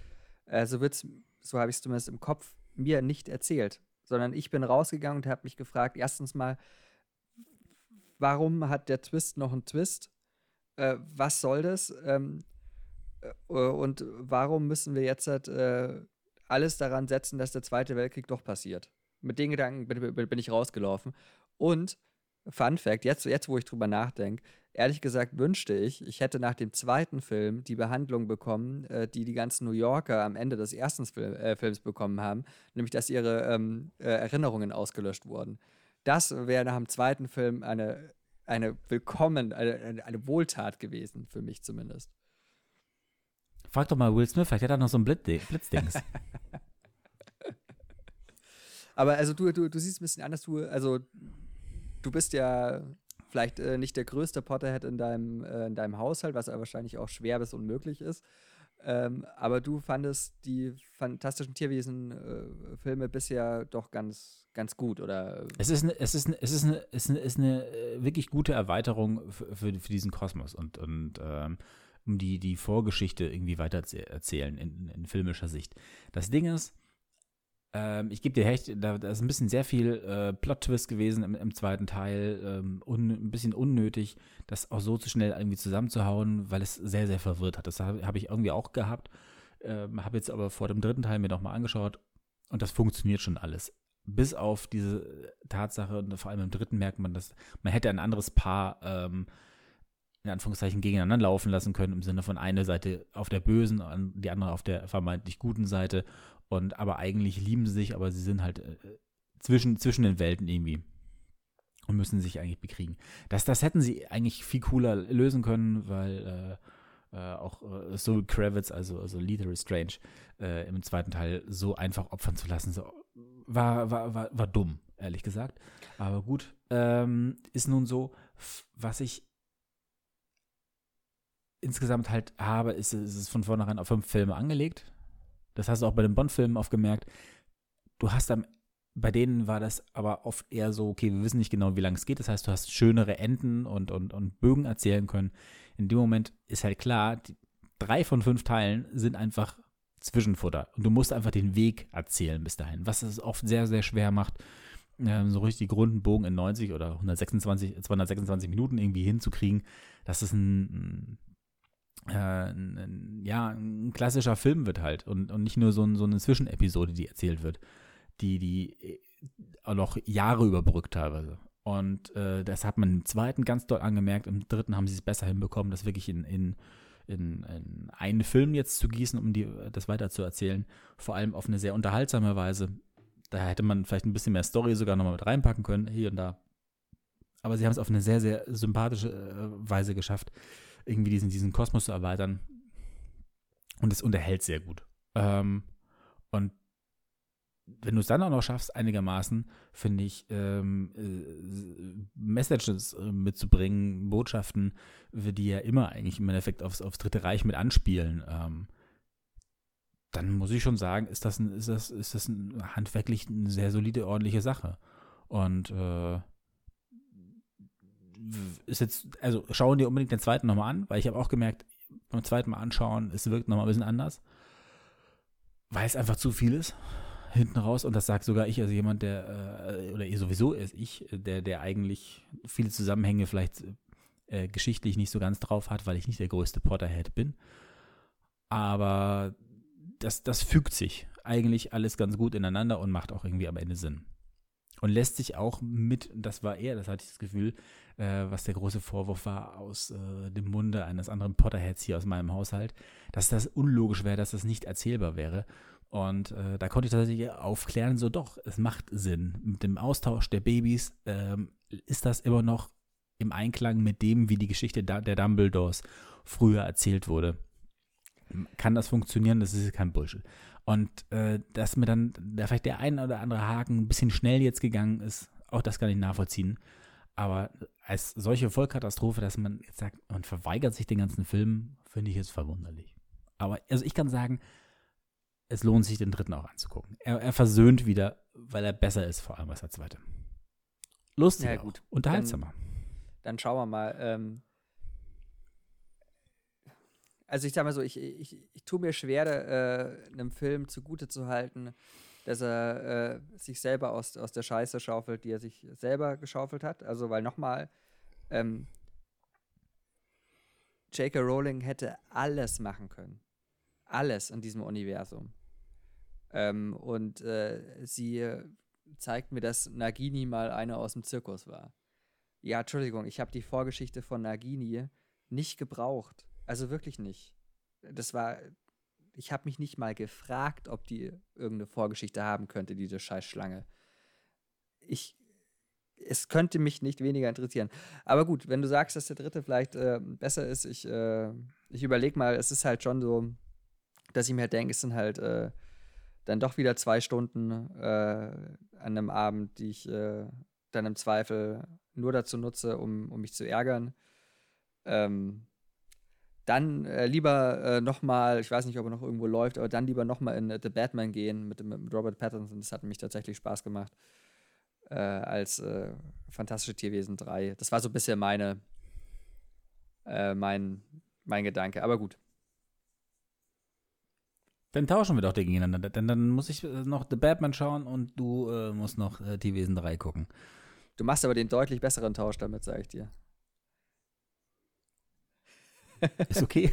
[SPEAKER 1] äh, so wird's, so habe ich es zumindest im Kopf, mir nicht erzählt sondern ich bin rausgegangen und habe mich gefragt, erstens mal, warum hat der Twist noch einen Twist? Äh, was soll das? Ähm, äh, und warum müssen wir jetzt halt, äh, alles daran setzen, dass der Zweite Weltkrieg doch passiert? Mit den Gedanken bin, bin ich rausgelaufen. Und Fun Fact, jetzt, jetzt wo ich drüber nachdenke, ehrlich gesagt wünschte ich, ich hätte nach dem zweiten Film die Behandlung bekommen, äh, die die ganzen New Yorker am Ende des ersten Film, äh, Films bekommen haben, nämlich dass ihre ähm, äh, Erinnerungen ausgelöscht wurden. Das wäre nach dem zweiten Film eine, eine willkommen, eine, eine, Wohltat gewesen, für mich zumindest.
[SPEAKER 2] Frag doch mal Will Smith, vielleicht hat er noch so ein Blitzdings.
[SPEAKER 1] Aber also du, du, du siehst ein bisschen anders, du, also du bist ja vielleicht äh, nicht der größte Potterhead in deinem, äh, in deinem Haushalt, was aber wahrscheinlich auch schwer bis unmöglich ist. Ähm, aber du fandest die fantastischen Tierwesen-Filme äh, bisher doch ganz, ganz gut, oder?
[SPEAKER 2] Es ist eine, es ist eine, es ist eine, es ist eine, eine äh, wirklich gute Erweiterung für, für, diesen Kosmos und, und ähm, um die, die Vorgeschichte irgendwie weiter erzählen in, in filmischer Sicht. Das Ding ist, ähm, ich gebe dir recht, da, da, ist ein bisschen sehr viel äh, Plot-Twist gewesen im, im, zweiten Teil. Ähm, un, ein bisschen unnötig, das auch so zu schnell irgendwie zusammenzuhauen, weil es sehr, sehr verwirrt hat. Das habe hab ich irgendwie auch gehabt. Ähm, habe jetzt aber vor dem dritten Teil mir nochmal angeschaut und das funktioniert schon alles. Bis auf diese Tatsache, und vor allem im dritten merkt man, dass man hätte ein anderes Paar ähm, in Anführungszeichen gegeneinander laufen lassen können, im Sinne von eine Seite auf der bösen, die andere auf der vermeintlich guten Seite und aber eigentlich lieben sie sich, aber sie sind halt äh, zwischen, zwischen den Welten irgendwie. Und müssen sich eigentlich bekriegen. Das, das hätten sie eigentlich viel cooler lösen können, weil äh, äh, auch äh, Soul Kravitz, also, also Lethal Strange, äh, im zweiten Teil so einfach opfern zu lassen, so, war, war, war, war dumm, ehrlich gesagt. Aber gut, ähm, ist nun so, was ich insgesamt halt habe, ist, ist es von vornherein auf fünf Filme angelegt das hast du auch bei den Bond-Filmen oft gemerkt. Du hast am, bei denen war das aber oft eher so, okay, wir wissen nicht genau, wie lange es geht. Das heißt, du hast schönere Enden und, und, und Bögen erzählen können. In dem Moment ist halt klar, die, drei von fünf Teilen sind einfach Zwischenfutter. Und du musst einfach den Weg erzählen bis dahin, was es oft sehr, sehr schwer macht, ähm, so richtig runden Bogen in 90 oder 126, 226 Minuten irgendwie hinzukriegen. Das ist ein, äh, ein, ja, ein klassischer Film wird halt und, und nicht nur so, ein, so eine Zwischenepisode, die erzählt wird, die, die auch noch Jahre überbrückt teilweise. Und äh, das hat man im zweiten ganz doll angemerkt. Im dritten haben sie es besser hinbekommen, das wirklich in, in, in, in einen Film jetzt zu gießen, um die, das weiter zu erzählen. Vor allem auf eine sehr unterhaltsame Weise. Da hätte man vielleicht ein bisschen mehr Story sogar nochmal mit reinpacken können, hier und da. Aber sie haben es auf eine sehr, sehr sympathische äh, Weise geschafft, irgendwie diesen, diesen Kosmos zu erweitern. Und es unterhält sehr gut. Ähm, und wenn du es dann auch noch schaffst, einigermaßen, finde ich, ähm, äh, Messages äh, mitzubringen, Botschaften, die ja immer eigentlich im Endeffekt aufs, aufs Dritte Reich mit anspielen, ähm, dann muss ich schon sagen, ist das, ein, ist das, ist das ein, handwerklich eine sehr solide, ordentliche Sache. Und äh, ist jetzt, also schauen dir unbedingt den zweiten nochmal an, weil ich habe auch gemerkt, beim zweiten Mal anschauen, es wirkt nochmal ein bisschen anders, weil es einfach zu viel ist hinten raus und das sagt sogar ich, also jemand, der, äh, oder sowieso ist ich, der, der eigentlich viele Zusammenhänge vielleicht äh, geschichtlich nicht so ganz drauf hat, weil ich nicht der größte Potterhead bin. Aber das, das fügt sich eigentlich alles ganz gut ineinander und macht auch irgendwie am Ende Sinn. Und lässt sich auch mit, das war eher, das hatte ich das Gefühl, äh, was der große Vorwurf war aus äh, dem Munde eines anderen Potterheads hier aus meinem Haushalt, dass das unlogisch wäre, dass das nicht erzählbar wäre. Und äh, da konnte ich tatsächlich aufklären, so doch, es macht Sinn. Mit dem Austausch der Babys ähm, ist das immer noch im Einklang mit dem, wie die Geschichte der Dumbledores früher erzählt wurde. Kann das funktionieren? Das ist kein Bullshit. Und äh, dass mir dann da vielleicht der ein oder andere Haken ein bisschen schnell jetzt gegangen ist, auch das kann ich nachvollziehen. Aber als solche Vollkatastrophe, dass man jetzt sagt, man verweigert sich den ganzen Film, finde ich jetzt verwunderlich. Aber also ich kann sagen, es lohnt sich, den dritten auch anzugucken. Er, er versöhnt wieder, weil er besser ist, vor allem als der zweite. Lustig, ja, gut. unterhaltsamer.
[SPEAKER 1] Dann, dann, schauen wir mal. Ähm, also ich sag mal so, ich, ich, ich tue mir schwer, äh, einem Film zugute zu halten, dass er äh, sich selber aus, aus der Scheiße schaufelt, die er sich selber geschaufelt hat. Also weil nochmal, ähm, J.K. Rowling hätte alles machen können. Alles in diesem Universum. Ähm, und äh, sie zeigt mir, dass Nagini mal eine aus dem Zirkus war. Ja, Entschuldigung, ich habe die Vorgeschichte von Nagini nicht gebraucht. Also wirklich nicht. Das war, ich habe mich nicht mal gefragt, ob die irgendeine Vorgeschichte haben könnte, diese Scheißschlange. Ich, es könnte mich nicht weniger interessieren. Aber gut, wenn du sagst, dass der dritte vielleicht äh, besser ist, ich, äh, ich überlege mal, es ist halt schon so, dass ich mir halt denke, es sind halt äh, dann doch wieder zwei Stunden äh, an einem Abend, die ich äh, dann im Zweifel nur dazu nutze, um, um mich zu ärgern. Ähm, dann äh, lieber äh, nochmal, ich weiß nicht, ob er noch irgendwo läuft, aber dann lieber nochmal in äh, The Batman gehen mit, mit, Robert Pattinson. Das hat mich tatsächlich Spaß gemacht. Äh, als äh, Fantastische Tierwesen 3. Das war so ein bisschen meine, äh, mein, mein Gedanke. Aber gut.
[SPEAKER 2] Dann tauschen wir doch gegeneinander. Denn dann muss ich äh, noch The Batman schauen und du musst noch Tierwesen 3 gucken.
[SPEAKER 1] Du machst aber den deutlich besseren Tausch damit, sage ich dir.
[SPEAKER 2] Ist okay.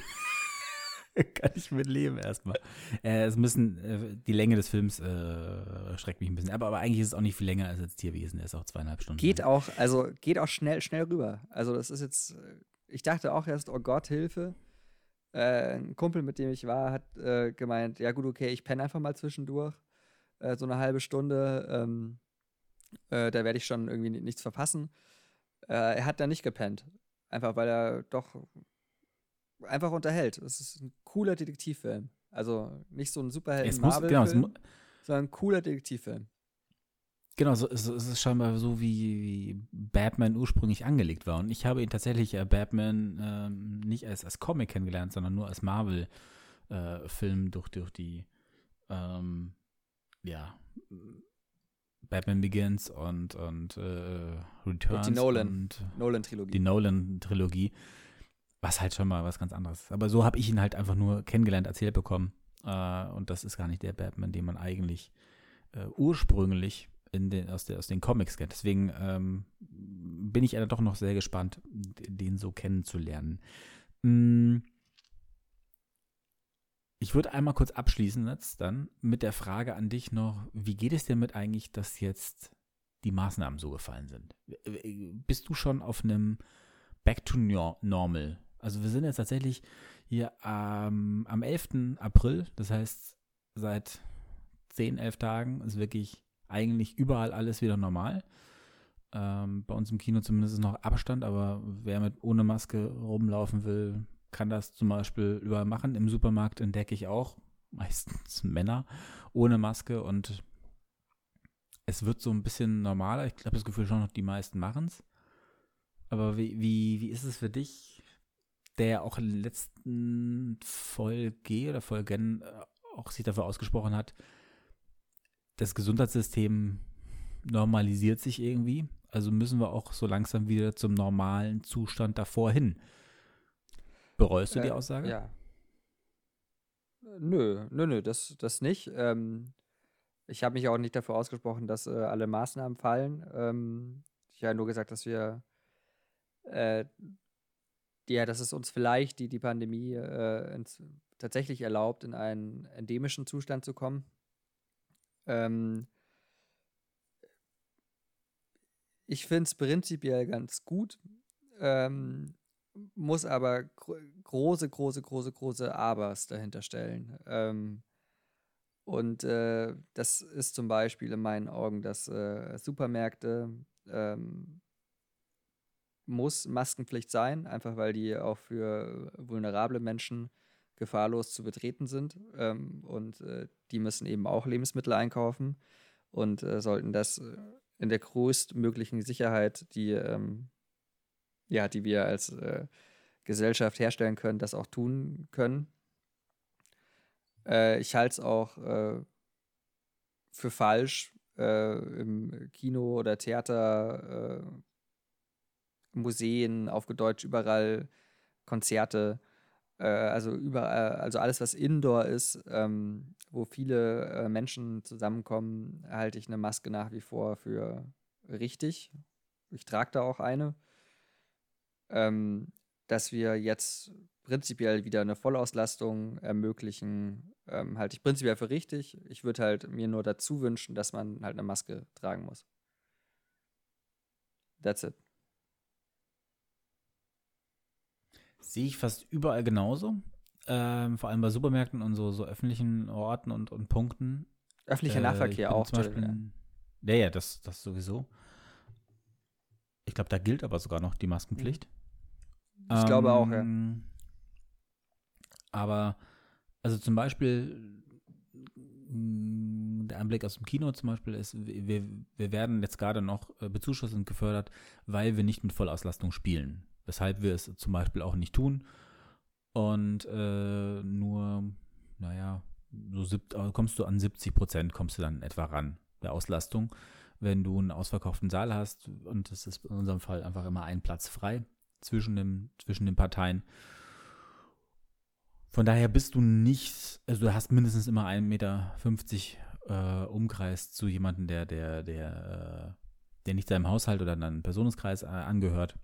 [SPEAKER 2] Kann ich mit leben erstmal. Äh, es müssen, äh, die Länge des Films äh, schreckt mich ein bisschen. Aber, aber eigentlich ist es auch nicht viel länger als jetzt Tierwesen. Der ist auch zweieinhalb Stunden.
[SPEAKER 1] Geht lang. auch, also geht auch schnell, schnell rüber. Also das ist jetzt, ich dachte auch erst, oh Gott, Hilfe. Äh, ein Kumpel, mit dem ich war, hat äh, gemeint, ja gut, okay, ich penne einfach mal zwischendurch. Äh, so eine halbe Stunde. Ähm, äh, da werde ich schon irgendwie nichts verpassen. Er hat da nicht gepennt. Einfach weil er doch einfach unterhält. Es ist ein cooler Detektivfilm. Also nicht so ein Superhelden-Marvel-Film, genau, sondern ein cooler Detektivfilm.
[SPEAKER 2] Genau, so, es, es ist scheinbar so, wie, wie, Batman ursprünglich angelegt war. Und ich habe ihn tatsächlich äh, Batman ähm, nicht als, als Comic kennengelernt, sondern nur als Marvel-Film äh, durch, durch die, ähm, ja, Batman Begins und, und äh, Returns.
[SPEAKER 1] Und die Nolan, Nolan-Trilogie.
[SPEAKER 2] Die Nolan-Trilogie. Was halt schon mal was ganz anderes ist. Aber so habe ich ihn halt einfach nur kennengelernt, erzählt bekommen. Äh, und das ist gar nicht der Batman, den man eigentlich äh, ursprünglich den, aus, der, aus den Comics kennt. Deswegen ähm, bin ich doch noch sehr gespannt, den so kennenzulernen. Mm, Ich würde einmal kurz abschließen jetzt dann mit der Frage an dich noch, wie geht es dir mit eigentlich, dass jetzt die Maßnahmen so gefallen sind? Bist du schon auf einem Back to Normal? Also wir sind jetzt tatsächlich hier ähm, am 11. April, das heißt seit 10, 11 Tagen ist wirklich eigentlich überall alles wieder normal. Ähm, bei uns im Kino zumindest ist noch Abstand, aber wer mit ohne Maske rumlaufen will, kann das zum Beispiel überall machen. Im Supermarkt entdecke ich auch meistens Männer ohne Maske und es wird so ein bisschen normaler. Ich habe das Gefühl schon noch, die meisten machen es. Aber wie, wie, wie ist es für dich, der auch in der letzten Folge oder Folgen äh, auch sich dafür ausgesprochen hat, das Gesundheitssystem normalisiert sich irgendwie. Also müssen wir auch so langsam wieder zum normalen Zustand davor hin. Bereust du äh, die Aussage?
[SPEAKER 1] Ja. Nö, nö, nö, das, das nicht. Ähm, ich habe mich auch nicht dafür ausgesprochen, dass äh, alle Maßnahmen fallen. Ähm, ich habe nur gesagt, dass wir, äh, ja, dass es uns vielleicht die, die Pandemie äh, ins, tatsächlich erlaubt, in einen endemischen Zustand zu kommen. Ähm, ich finde es prinzipiell ganz gut. Ähm, muss aber gro große, große, große, große Abers dahinter stellen. Ähm, und äh, das ist zum Beispiel in meinen Augen, dass äh, Supermärkte ähm, muss Maskenpflicht sein, einfach weil die auch für vulnerable Menschen gefahrlos zu betreten sind. Ähm, und äh, die müssen eben auch Lebensmittel einkaufen und äh, sollten das äh, in der größtmöglichen Sicherheit, die ähm, ja, die wir als äh, Gesellschaft herstellen können, das auch tun können. Äh, ich halte es auch äh, für falsch, äh, im Kino oder Theater, äh, Museen, auf Deutsch überall Konzerte, äh, also überall, also alles, was Indoor ist, ähm, wo viele äh, Menschen zusammenkommen, halte ich eine Maske nach wie vor für richtig. Ich trage da auch eine ähm, dass wir jetzt prinzipiell wieder eine Vollauslastung ermöglichen, ähm, halte ich prinzipiell für richtig. Ich würde halt mir nur dazu wünschen, dass man halt eine Maske tragen muss. That's it.
[SPEAKER 2] Sehe ich fast überall genauso. Ähm, vor allem bei Supermärkten und so, so öffentlichen Orten und, und Punkten.
[SPEAKER 1] Öffentlicher äh, Nahverkehr auch.
[SPEAKER 2] Zum Beispiel, ja, ja, das, das sowieso. Ich glaube, da gilt aber sogar noch die Maskenpflicht. Mhm.
[SPEAKER 1] Ich ähm, glaube auch, ja.
[SPEAKER 2] Ähm, aber, also zum Beispiel, mm, der Anblick aus dem Kino zum Beispiel ist, wir, wir werden jetzt gerade noch äh, bezuschusst und gefördert, weil wir nicht mit Vollauslastung spielen. Weshalb wir es zum Beispiel auch nicht tun. Und äh, nur, naja, so äh, kommst du an 70 Prozent, kommst du dann etwa ran der Auslastung. Wenn du einen ausverkauften Saal hast, und es ist in unserem Fall einfach immer ein Platz frei, zwischen, dem, zwischen den Parteien. Von daher bist du nicht, also du hast mindestens immer 1,50 Meter äh, Umkreis zu jemandem, der, der, der, äh, der nicht seinem Haushalt oder einem Personenkreis äh, angehört.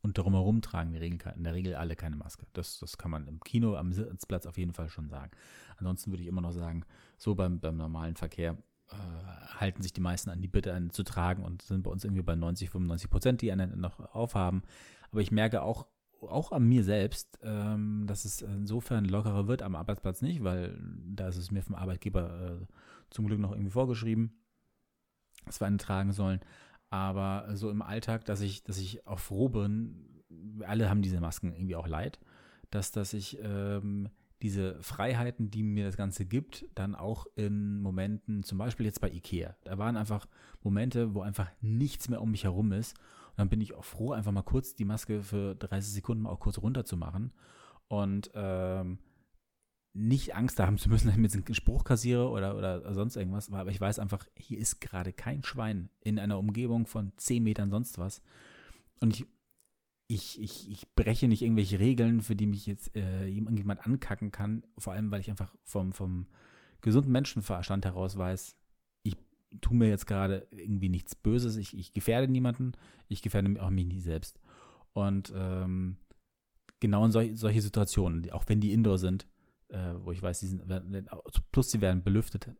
[SPEAKER 2] Und darum herum tragen die Regel, in der Regel alle keine Maske. Das, das kann man im Kino, am Sitzplatz auf jeden Fall schon sagen. Ansonsten würde ich immer noch sagen, so beim, beim normalen Verkehr äh, halten sich die meisten an die Bitte an zu tragen und sind bei uns irgendwie bei 90, 95 Prozent, die einen noch aufhaben. Aber ich merke auch, auch an mir selbst, ähm, dass es insofern lockerer wird, am Arbeitsplatz nicht, weil da ist es mir vom Arbeitgeber äh, zum Glück noch irgendwie vorgeschrieben, dass wir einen tragen sollen. Aber so im Alltag, dass ich, dass ich auch froh bin, alle haben diese Masken irgendwie auch leid, dass, dass ich ähm, diese Freiheiten, die mir das Ganze gibt, dann auch in Momenten, zum Beispiel jetzt bei Ikea. Da waren einfach Momente, wo einfach nichts mehr um mich herum ist. Und dann bin ich auch froh, einfach mal kurz die Maske für 30 Sekunden mal auch kurz runterzumachen und ähm, nicht Angst haben zu müssen, damit ich einen Spruch kassiere oder, oder sonst irgendwas. Aber ich weiß einfach, hier ist gerade kein Schwein in einer Umgebung von 10 Metern sonst was. Und ich ich, ich, ich breche nicht irgendwelche Regeln, für die mich jetzt äh, irgendjemand ankacken kann. Vor allem, weil ich einfach vom, vom gesunden Menschenverstand heraus weiß, ich tue mir jetzt gerade irgendwie nichts Böses. Ich, ich gefährde niemanden. Ich gefährde auch mich nicht selbst. Und ähm, genau in sol solche Situationen, auch wenn die Indoor sind, äh, wo ich weiß, die sind, plus sie werden belüftet,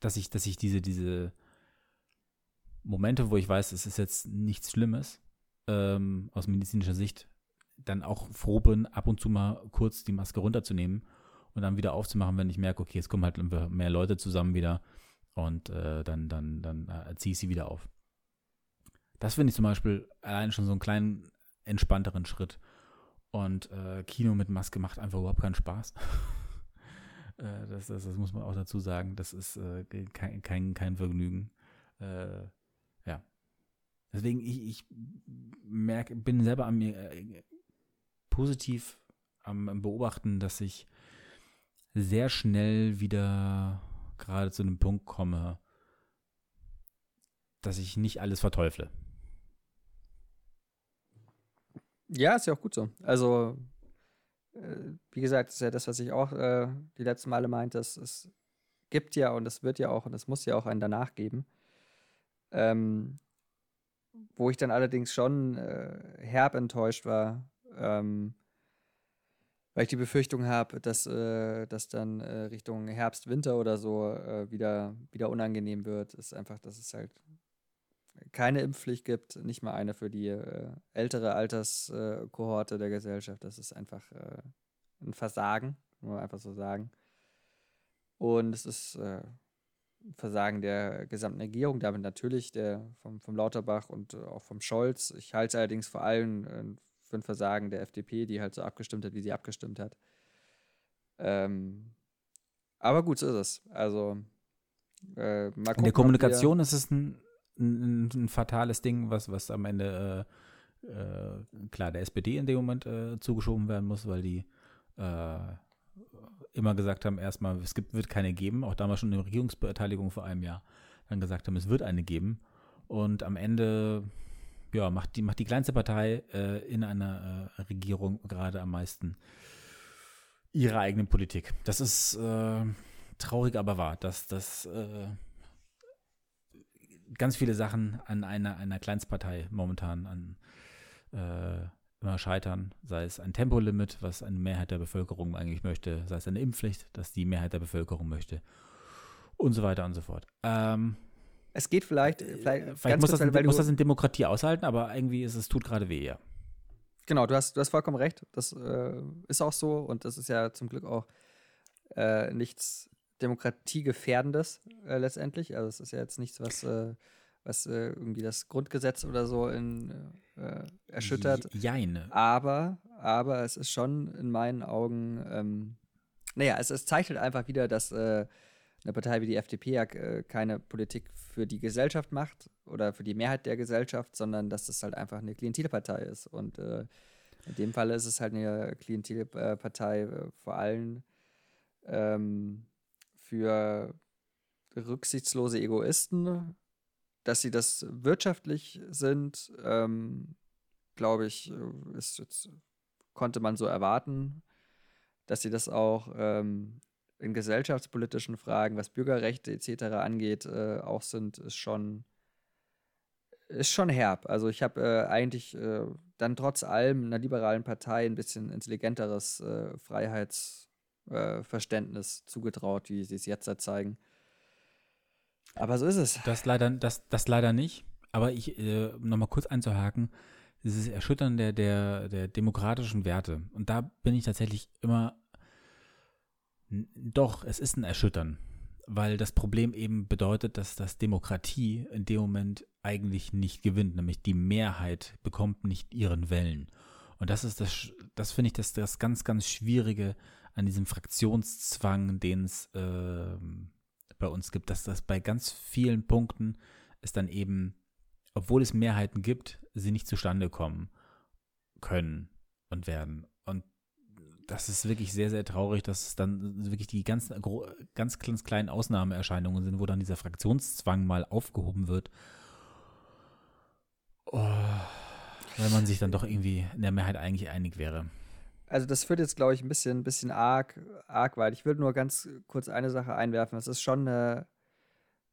[SPEAKER 2] dass ich, dass ich diese, diese Momente, wo ich weiß, es ist jetzt nichts Schlimmes, ähm, aus medizinischer Sicht, dann auch froh bin, ab und zu mal kurz die Maske runterzunehmen und dann wieder aufzumachen, wenn ich merke, okay, es kommen halt mehr Leute zusammen wieder und äh, dann, dann, dann äh, ziehe ich sie wieder auf. Das finde ich zum Beispiel allein schon so einen kleinen entspannteren Schritt. Und äh, Kino mit Maske macht einfach überhaupt keinen Spaß. äh, das, das, das, muss man auch dazu sagen. Das ist äh, kein, kein, kein Vergnügen. Äh, ja. Deswegen, ich, ich merke, bin selber an mir äh, positiv am, Beobachten, dass ich sehr schnell wieder gerade zu einem Punkt komme, dass ich nicht alles verteufle.
[SPEAKER 1] Ja, ist ja auch gut so. Also, äh, wie gesagt, ist ja das, was ich auch äh, die letzten Male meinte. Es, es gibt ja und es wird ja auch und es muss ja auch einen danach geben. Ähm, wo ich dann allerdings schon äh, herb enttäuscht war, ähm, weil ich die Befürchtung habe, dass äh, das dann äh, Richtung Herbst, Winter oder so äh, wieder, wieder unangenehm wird, ist einfach, dass es halt keine Impfpflicht gibt, nicht mal eine für die äh, ältere Alterskohorte der Gesellschaft. Das ist einfach äh, ein Versagen, muss man einfach so sagen. Und es ist äh, ein Versagen der gesamten Regierung, damit natürlich der vom, vom Lauterbach und auch vom Scholz. Ich halte es allerdings vor allem für ein Versagen der FDP, die halt so abgestimmt hat, wie sie abgestimmt hat. Ähm, aber gut, so ist es. Also
[SPEAKER 2] äh, In der Kommunikation ist es ein, ein, ein, fatales Ding, was, was am Ende äh, äh, klar der SPD in dem Moment äh, zugeschoben werden muss, weil die äh, immer gesagt haben, erstmal, es gibt, wird keine geben, auch damals schon eine Regierungsbeteiligung vor einem Jahr, dann gesagt haben, es wird eine geben. Und am Ende ja, macht die, macht die kleinste Partei äh, in einer äh, Regierung gerade am meisten ihre eigene Politik. Das ist traurig, aber wahr, dass das ganz viele Sachen an einer, einer Kleinstpartei momentan an äh, immer scheitern, sei es ein Tempolimit, was eine Mehrheit der Bevölkerung eigentlich möchte, sei es eine Impfpflicht, dass die Mehrheit der Bevölkerung möchte und so weiter und so fort. Ähm,
[SPEAKER 1] es geht vielleicht, äh,
[SPEAKER 2] vielleicht, vielleicht muss, das, in, muss das in Demokratie aushalten, aber irgendwie ist es tut gerade weh, ja.
[SPEAKER 1] Genau, du hast, du hast vollkommen recht. Das äh, ist auch so und das ist ja zum Glück auch äh, nichts Demokratiegefährdendes äh, letztendlich. Also es ist ja jetzt nichts, was, äh, was äh, irgendwie das Grundgesetz oder so in, erschüttert.
[SPEAKER 2] Jein.
[SPEAKER 1] Aber, aber es ist schon in meinen Augen, ähm, naja, es, es zeichnet einfach wieder, dass eine Partei wie die FDP ja äh, keine Politik für die Gesellschaft macht oder für die Mehrheit der Gesellschaft, sondern dass das halt einfach eine Klientelpartei ist. Und äh, in dem Fall ist es halt eine Klientelpartei äh, vor allem ähm, für rücksichtslose Egoisten. Dass sie das wirtschaftlich sind, ähm, glaube ich, äh, ist, ist, konnte man so erwarten. Dass sie das auch ähm, in gesellschaftspolitischen Fragen, was Bürgerrechte etc. angeht, äh, auch sind, ist schon, ist schon herb. Also ich habe äh, eigentlich äh, dann trotz allem einer liberalen Partei ein bisschen intelligenteres äh, Freiheitsverständnis zugetraut, wie sie es jetzt zeigen. Aber so ist es.
[SPEAKER 2] Das leider, das, das leider nicht. Aber ich, äh, nochmal kurz einzuhaken, dieses Erschüttern der, der, der demokratischen Werte. Und da bin ich tatsächlich immer doch, es ist ein Erschüttern, weil das Problem eben bedeutet, dass das Demokratie in dem Moment eigentlich nicht gewinnt, nämlich die Mehrheit bekommt nicht ihren Wellen. Und das ist das, das finde ich das, das ganz, ganz Schwierige an diesem Fraktionszwang, den es äh, bei uns gibt, dass das bei ganz vielen Punkten es dann eben, obwohl es Mehrheiten gibt, sie nicht zustande kommen können und werden das ist wirklich sehr, sehr traurig, dass es dann wirklich die ganz, ganz, ganz kleinen Ausnahmeerscheinungen sind, wo dann dieser Fraktionszwang mal aufgehoben wird. Oh, weil man sich dann doch irgendwie in der Mehrheit eigentlich einig wäre.
[SPEAKER 1] Also das führt jetzt, glaube ich, ein bisschen, ein bisschen arg, arg weit. Ich würde nur ganz kurz eine Sache einwerfen. Das ist schon eine,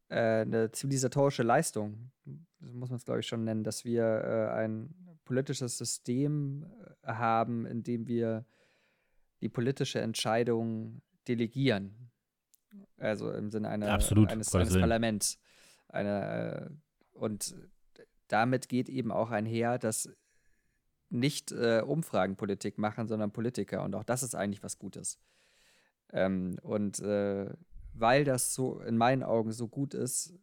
[SPEAKER 1] äh, eine zivilisatorische Leistung, das muss man es, glaube ich, schon nennen, dass wir äh, ein politisches System äh, haben, in dem wir die politische Entscheidung delegieren. Also im Sinne einer,
[SPEAKER 2] Absolut,
[SPEAKER 1] eines, eines Parlaments. Eine, äh, und damit geht eben auch einher, dass nicht äh, Umfragenpolitik machen, sondern Politiker. Und auch das ist eigentlich was Gutes. Ähm, und äh, weil das so in meinen Augen so gut ist,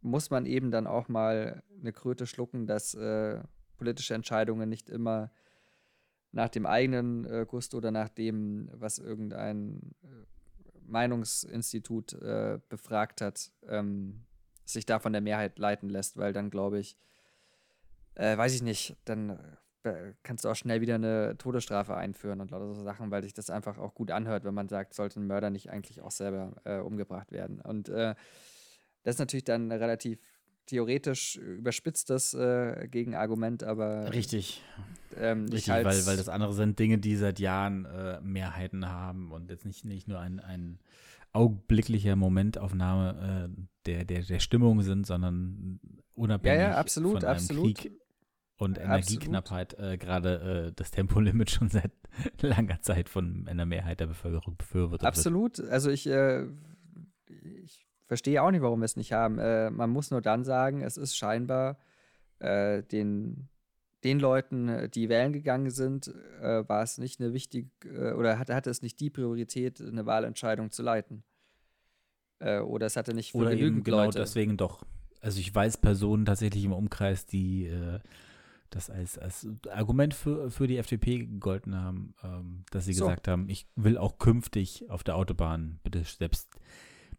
[SPEAKER 1] muss man eben dann auch mal eine Kröte schlucken, dass äh, politische Entscheidungen nicht immer nach dem eigenen äh, Gusto oder nach dem, was irgendein äh, Meinungsinstitut äh, befragt hat, ähm, sich da von der Mehrheit leiten lässt, weil dann glaube ich, äh, weiß ich nicht, dann äh, kannst du auch schnell wieder eine Todesstrafe einführen und lauter so Sachen, weil sich das einfach auch gut anhört, wenn man sagt, sollte ein Mörder nicht eigentlich auch selber äh, umgebracht werden. Und äh, das ist natürlich dann relativ theoretisch überspitztes äh, Gegenargument, aber.
[SPEAKER 2] Richtig. Ähm, Richtig, weil, weil das andere sind Dinge, die seit Jahren äh, Mehrheiten haben und jetzt nicht, nicht nur ein, ein augenblicklicher Momentaufnahme äh, der, der, der Stimmung sind, sondern unabhängig
[SPEAKER 1] ja, ja, absolut,
[SPEAKER 2] von einem
[SPEAKER 1] absolut.
[SPEAKER 2] Krieg und Energieknappheit äh, gerade äh, das Tempolimit schon seit langer Zeit von einer Mehrheit der Bevölkerung befürwortet
[SPEAKER 1] Absolut. Wird. Also ich, äh, ich verstehe auch nicht, warum wir es nicht haben. Äh, man muss nur dann sagen, es ist scheinbar äh, den, den Leuten, die wählen gegangen sind, äh, war es nicht eine wichtige oder hatte, hatte es nicht die Priorität, eine Wahlentscheidung zu leiten. oder es hatte nicht
[SPEAKER 2] für oder genügend genau Leute. deswegen doch. Also ich weiß Personen tatsächlich im Umkreis, die das als, als Argument für, für die FDP gegolten haben, ähm, dass sie so. gesagt haben, ich will auch künftig auf der Autobahn bitte selbst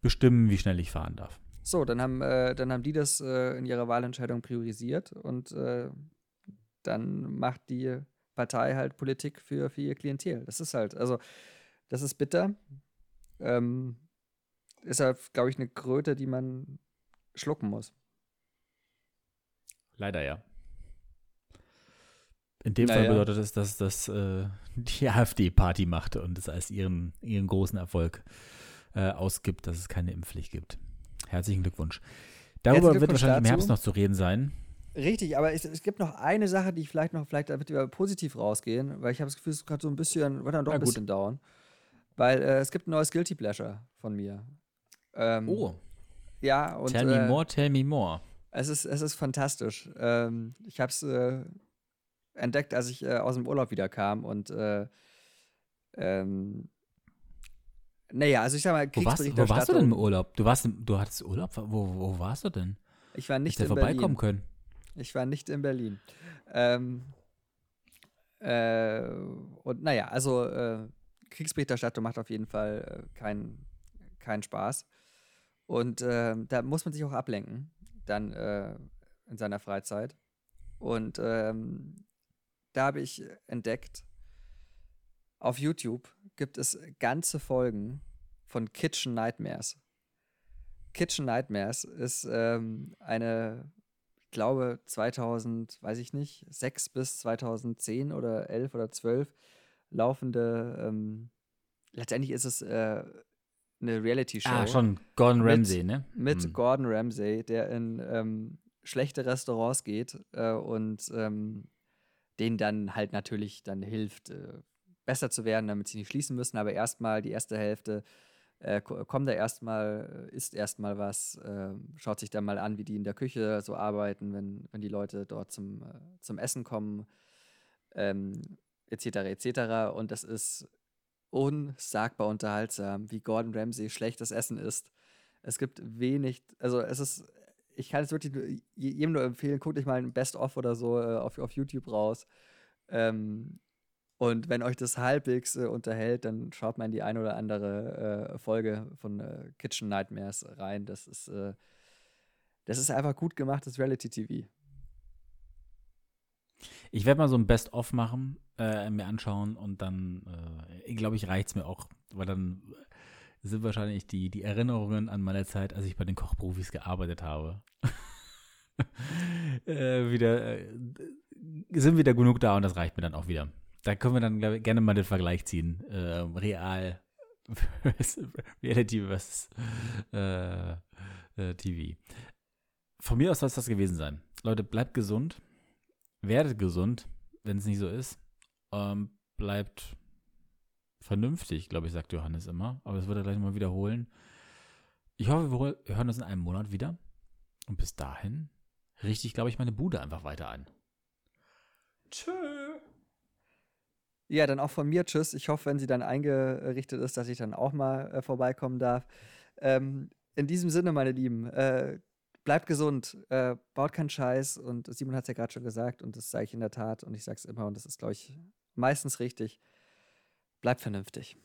[SPEAKER 2] bestimmen, wie schnell ich fahren darf.
[SPEAKER 1] So, dann haben, äh, dann haben die das äh, in ihrer Wahlentscheidung priorisiert und äh, dann macht die Partei halt Politik für, für ihr Klientel. Das ist halt, also, das ist bitter. Ähm, ist halt, glaube ich, eine Kröte, die man schlucken muss.
[SPEAKER 2] Leider ja. In dem naja. Fall bedeutet es, dass das äh, die AfD Party macht und es als ihren, ihren großen Erfolg äh, ausgibt, dass es keine Impfpflicht gibt. Herzlichen Glückwunsch. Darüber Glückwunsch wird wahrscheinlich dazu. im Herbst noch zu reden sein.
[SPEAKER 1] Richtig, aber es, es, gibt noch eine Sache, die ich vielleicht noch, vielleicht damit wir positiv rausgehen, weil ich habe das Gefühl, es ist gerade so ein bisschen, wird dann doch ein bisschen dauern. Weil äh, es gibt ein neues Guilty Pleasure von mir.
[SPEAKER 2] Ähm, oh.
[SPEAKER 1] Ja, und.
[SPEAKER 2] Tell me äh, more, tell me more.
[SPEAKER 1] Es ist, es ist fantastisch. Ähm, ich habe es äh, entdeckt, als ich äh, aus dem Urlaub wieder kam und äh, ähm, naja, also ich sag mal,
[SPEAKER 2] Kriegsberichterstattung. Wo warst, wo warst du denn im Urlaub? Du, warst, du hattest Urlaub? Wo, wo warst du denn?
[SPEAKER 1] Ich war nicht
[SPEAKER 2] in vorbeikommen
[SPEAKER 1] Berlin.
[SPEAKER 2] können.
[SPEAKER 1] Ich war nicht in Berlin. Ähm, äh, und naja, also äh, Kriegsberichterstattung macht auf jeden Fall äh, keinen kein Spaß. Und äh, da muss man sich auch ablenken, dann äh, in seiner Freizeit. Und ähm, da habe ich entdeckt, auf YouTube gibt es ganze Folgen von Kitchen Nightmares. Kitchen Nightmares ist ähm, eine, ich glaube, 2000, weiß ich nicht, 6 bis 2010 oder 11 oder 12 laufende, ähm, letztendlich ist es äh, eine Reality-Show.
[SPEAKER 2] Ah, schon Gordon Ramsay,
[SPEAKER 1] mit,
[SPEAKER 2] ne?
[SPEAKER 1] Mit hm. Gordon Ramsay, der in ähm, schlechte Restaurants geht äh, und ähm, denen dann halt natürlich dann hilft, äh, besser zu werden, damit sie nicht schließen müssen. Aber erstmal die erste Hälfte äh, kommt da erstmal, isst erstmal was, äh, schaut sich dann mal an, wie die in der Küche so arbeiten, wenn, wenn die Leute dort zum, äh, zum Essen kommen, ähm, etc. etc. Und das ist unsagbar unterhaltsam, wie Gordon Ramsay schlechtes Essen isst. Es gibt wenig, also es ist ich kann es wirklich jedem nur empfehlen, guckt euch mal ein Best-of oder so äh, auf, auf YouTube raus. Ähm, und wenn euch das halbwegs äh, unterhält, dann schaut mal in die eine oder andere äh, Folge von äh, Kitchen Nightmares rein. Das ist, äh, das ist einfach gut gemachtes Reality-TV.
[SPEAKER 2] Ich werde mal so ein Best-of machen, äh, mir anschauen und dann, glaube ich, reicht es mir auch, weil dann sind wahrscheinlich die, die Erinnerungen an meine Zeit, als ich bei den Kochprofis gearbeitet habe. äh, wieder, äh, sind wieder genug da und das reicht mir dann auch wieder. Da können wir dann ich, gerne mal den Vergleich ziehen. Äh, real Reality versus äh, äh TV. Von mir aus soll es das gewesen sein. Leute, bleibt gesund. Werdet gesund, wenn es nicht so ist. Ähm, bleibt vernünftig, glaube ich, sagt Johannes immer. Aber das wird er gleich mal wiederholen. Ich hoffe, wir hören uns in einem Monat wieder. Und bis dahin richte ich, glaube ich, meine Bude einfach weiter an.
[SPEAKER 1] Tschö. Ja, dann auch von mir Tschüss. Ich hoffe, wenn sie dann eingerichtet ist, dass ich dann auch mal äh, vorbeikommen darf. Ähm, in diesem Sinne, meine Lieben, äh, bleibt gesund, äh, baut keinen Scheiß. Und Simon hat es ja gerade schon gesagt und das sage ich in der Tat und ich sage es immer und das ist, glaube ich, meistens richtig. Bleibt vernünftig.